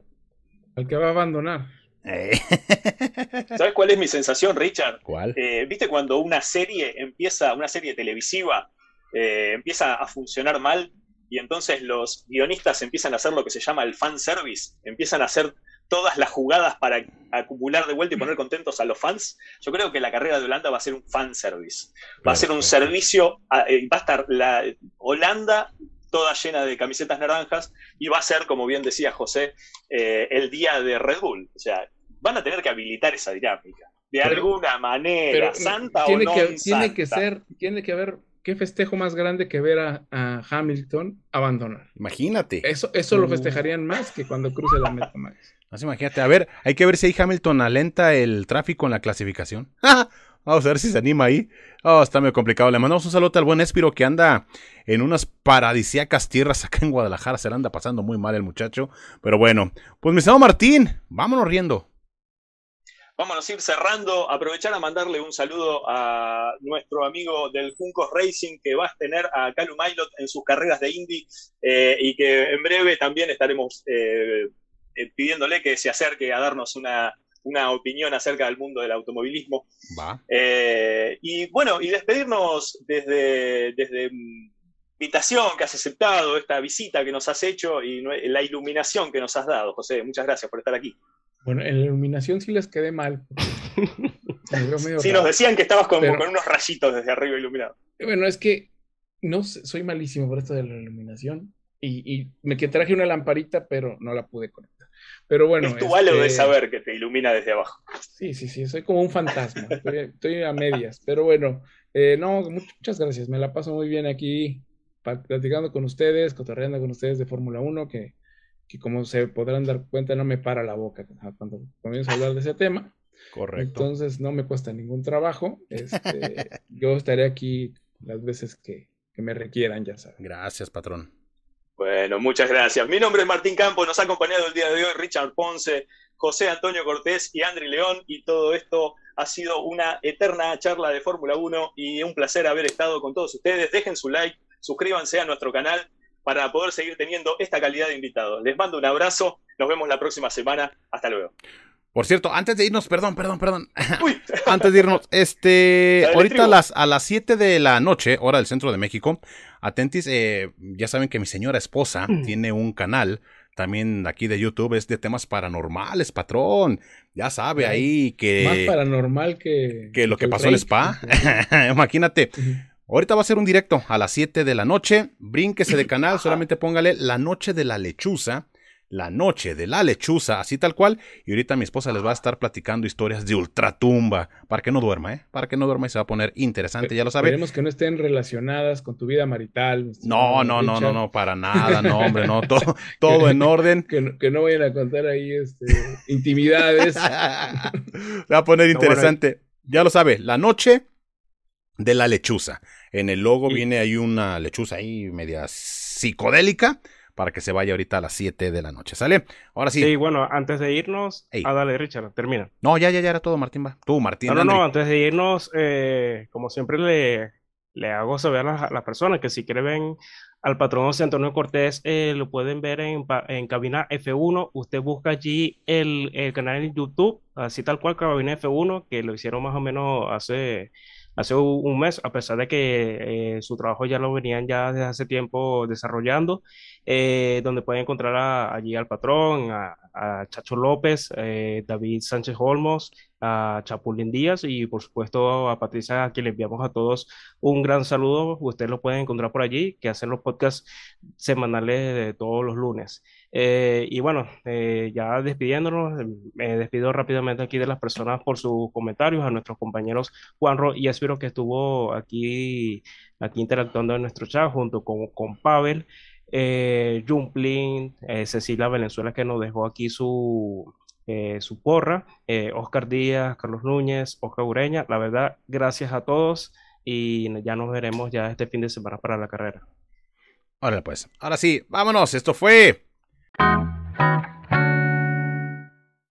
Al que va a abandonar. Eh. ¿Sabes cuál es mi sensación, Richard? ¿Cuál? Eh, ¿Viste cuando una serie empieza, una serie televisiva, eh, empieza a funcionar mal y entonces los guionistas empiezan a hacer lo que se llama el fan service? Empiezan a hacer todas las jugadas para acumular de vuelta y poner contentos a los fans. Yo creo que la carrera de Holanda va a ser un fan service. Va a ser un servicio, va a estar la Holanda toda llena de camisetas naranjas y va a ser, como bien decía José, el día de Red Bull. O sea, van a tener que habilitar esa dinámica. De alguna manera, santa tiene o no que, Tiene que ser, tiene que haber qué festejo más grande que ver a, Hamilton abandonar. Imagínate. Eso, eso lo uh. festejarían más que cuando cruce la meta, Max. Más imagínate. A ver, hay que ver si ahí Hamilton alenta el tráfico en la clasificación. Vamos a ver si se anima ahí. Oh, está medio complicado. Le mandamos un saludo al buen Espiro que anda en unas paradisíacas tierras acá en Guadalajara. Se le anda pasando muy mal el muchacho. Pero bueno, pues mi señor Martín, vámonos riendo. Vámonos a ir cerrando. Aprovechar a mandarle un saludo a nuestro amigo del Juncos Racing que va a tener a Calu Mailot en sus carreras de Indy eh, y que en breve también estaremos eh, eh, pidiéndole que se acerque a darnos una, opinión acerca del mundo del automovilismo. y bueno, y despedirnos desde, desde invitación que has aceptado, esta visita que nos has hecho y la iluminación que nos has dado, José. Muchas gracias por estar aquí. Bueno, en la iluminación sí les quedé mal. sí, nos decían que estabas con, unos rayitos desde arriba iluminado. Bueno, es que no soy malísimo por esto de la iluminación. Y, me que traje una lamparita, pero no la pude conectar. Pero bueno. Es tu valor de saber que te ilumina desde abajo. Sí, sí, sí, soy como un fantasma. estoy, a medias. Pero bueno, eh, no, muchas gracias. Me la paso muy bien aquí platicando con ustedes, cotorreando con ustedes de Fórmula 1, que que como se podrán dar cuenta no me para la boca cuando comienzo a hablar de ese tema. Correcto. Entonces no me cuesta ningún trabajo. Este, yo estaré aquí las veces que, que me requieran, ya saben. Gracias, patrón. Bueno, muchas gracias. Mi nombre es Martín Campos, nos ha acompañado el día de hoy Richard Ponce, José Antonio Cortés y Andri León, y todo esto ha sido una eterna charla de Fórmula 1 y un placer haber estado con todos ustedes. Dejen su like, suscríbanse a nuestro canal para poder seguir teniendo esta calidad de invitados. Les mando un abrazo, nos vemos la próxima semana, hasta luego. Por cierto, antes de irnos, perdón, perdón, perdón. antes de irnos, este, ahorita a las, a las 7 de la noche, hora del centro de México, atentis, eh, ya saben que mi señora esposa mm. tiene un canal también aquí de YouTube, es de temas paranormales, patrón. Ya sabe ahí que... Más paranormal que... Que lo que, pasó en el spa. Imagínate. Ahorita va a ser un directo a las 7 de la noche. Brínquese de canal, solamente póngale la noche de la lechuza la noche de la lechuza, así tal cual. Y ahorita mi esposa les va a estar platicando historias de ultratumba, para que no duerma, ¿eh? Para que no duerma y se va a poner interesante, ya lo saben. Esperemos que no estén relacionadas con tu vida marital. No, no, no, no, no, para nada, no, hombre, no, todo, todo en orden. Que, no vayan a contar ahí este, intimidades. se va a poner interesante. Ya lo sabe, la noche de la lechuza. En el logo viene ahí una lechuza ahí media psicodélica para que se vaya ahorita a las 7 de la noche. ¿Sale? Ahora sí. Sí, bueno, antes de irnos, ah, dale, Richard, termina. No, ya, ya, ya era todo, Martín, va. Tú, Martín. No, no, no, antes de irnos, eh, como siempre le, le hago saber a las, personas que si quieren ver al patrón José Antonio Cortés, eh, lo pueden ver en, en, cabina F1. Usted busca allí el, el canal en YouTube, así tal cual, cabina F1, que lo hicieron más o menos hace hace un mes, a pesar de que eh, su trabajo ya lo venían ya desde hace tiempo desarrollando, eh, donde pueden encontrar allí al patrón, a, Chacho López, eh, David Sánchez Olmos, a Chapulín Díaz y por supuesto a Patricia, a quien le enviamos a todos un gran saludo. Ustedes lo pueden encontrar por allí, que hacen los podcasts semanales de todos los lunes. Eh, y bueno, eh, ya despidiéndonos, me despido rápidamente aquí de las personas por sus comentarios, a nuestros compañeros Juanro y espero que estuvo aquí, aquí interactuando en nuestro chat junto con, con Pavel, eh, Jumplin, Cecilia Valenzuela que nos dejó aquí su, su porra, Oscar Díaz, Carlos Núñez, Oscar Ureña, la verdad, gracias a todos y ya nos veremos ya este fin de semana para la carrera. Ahora pues, ahora sí, vámonos, esto fue Thank you.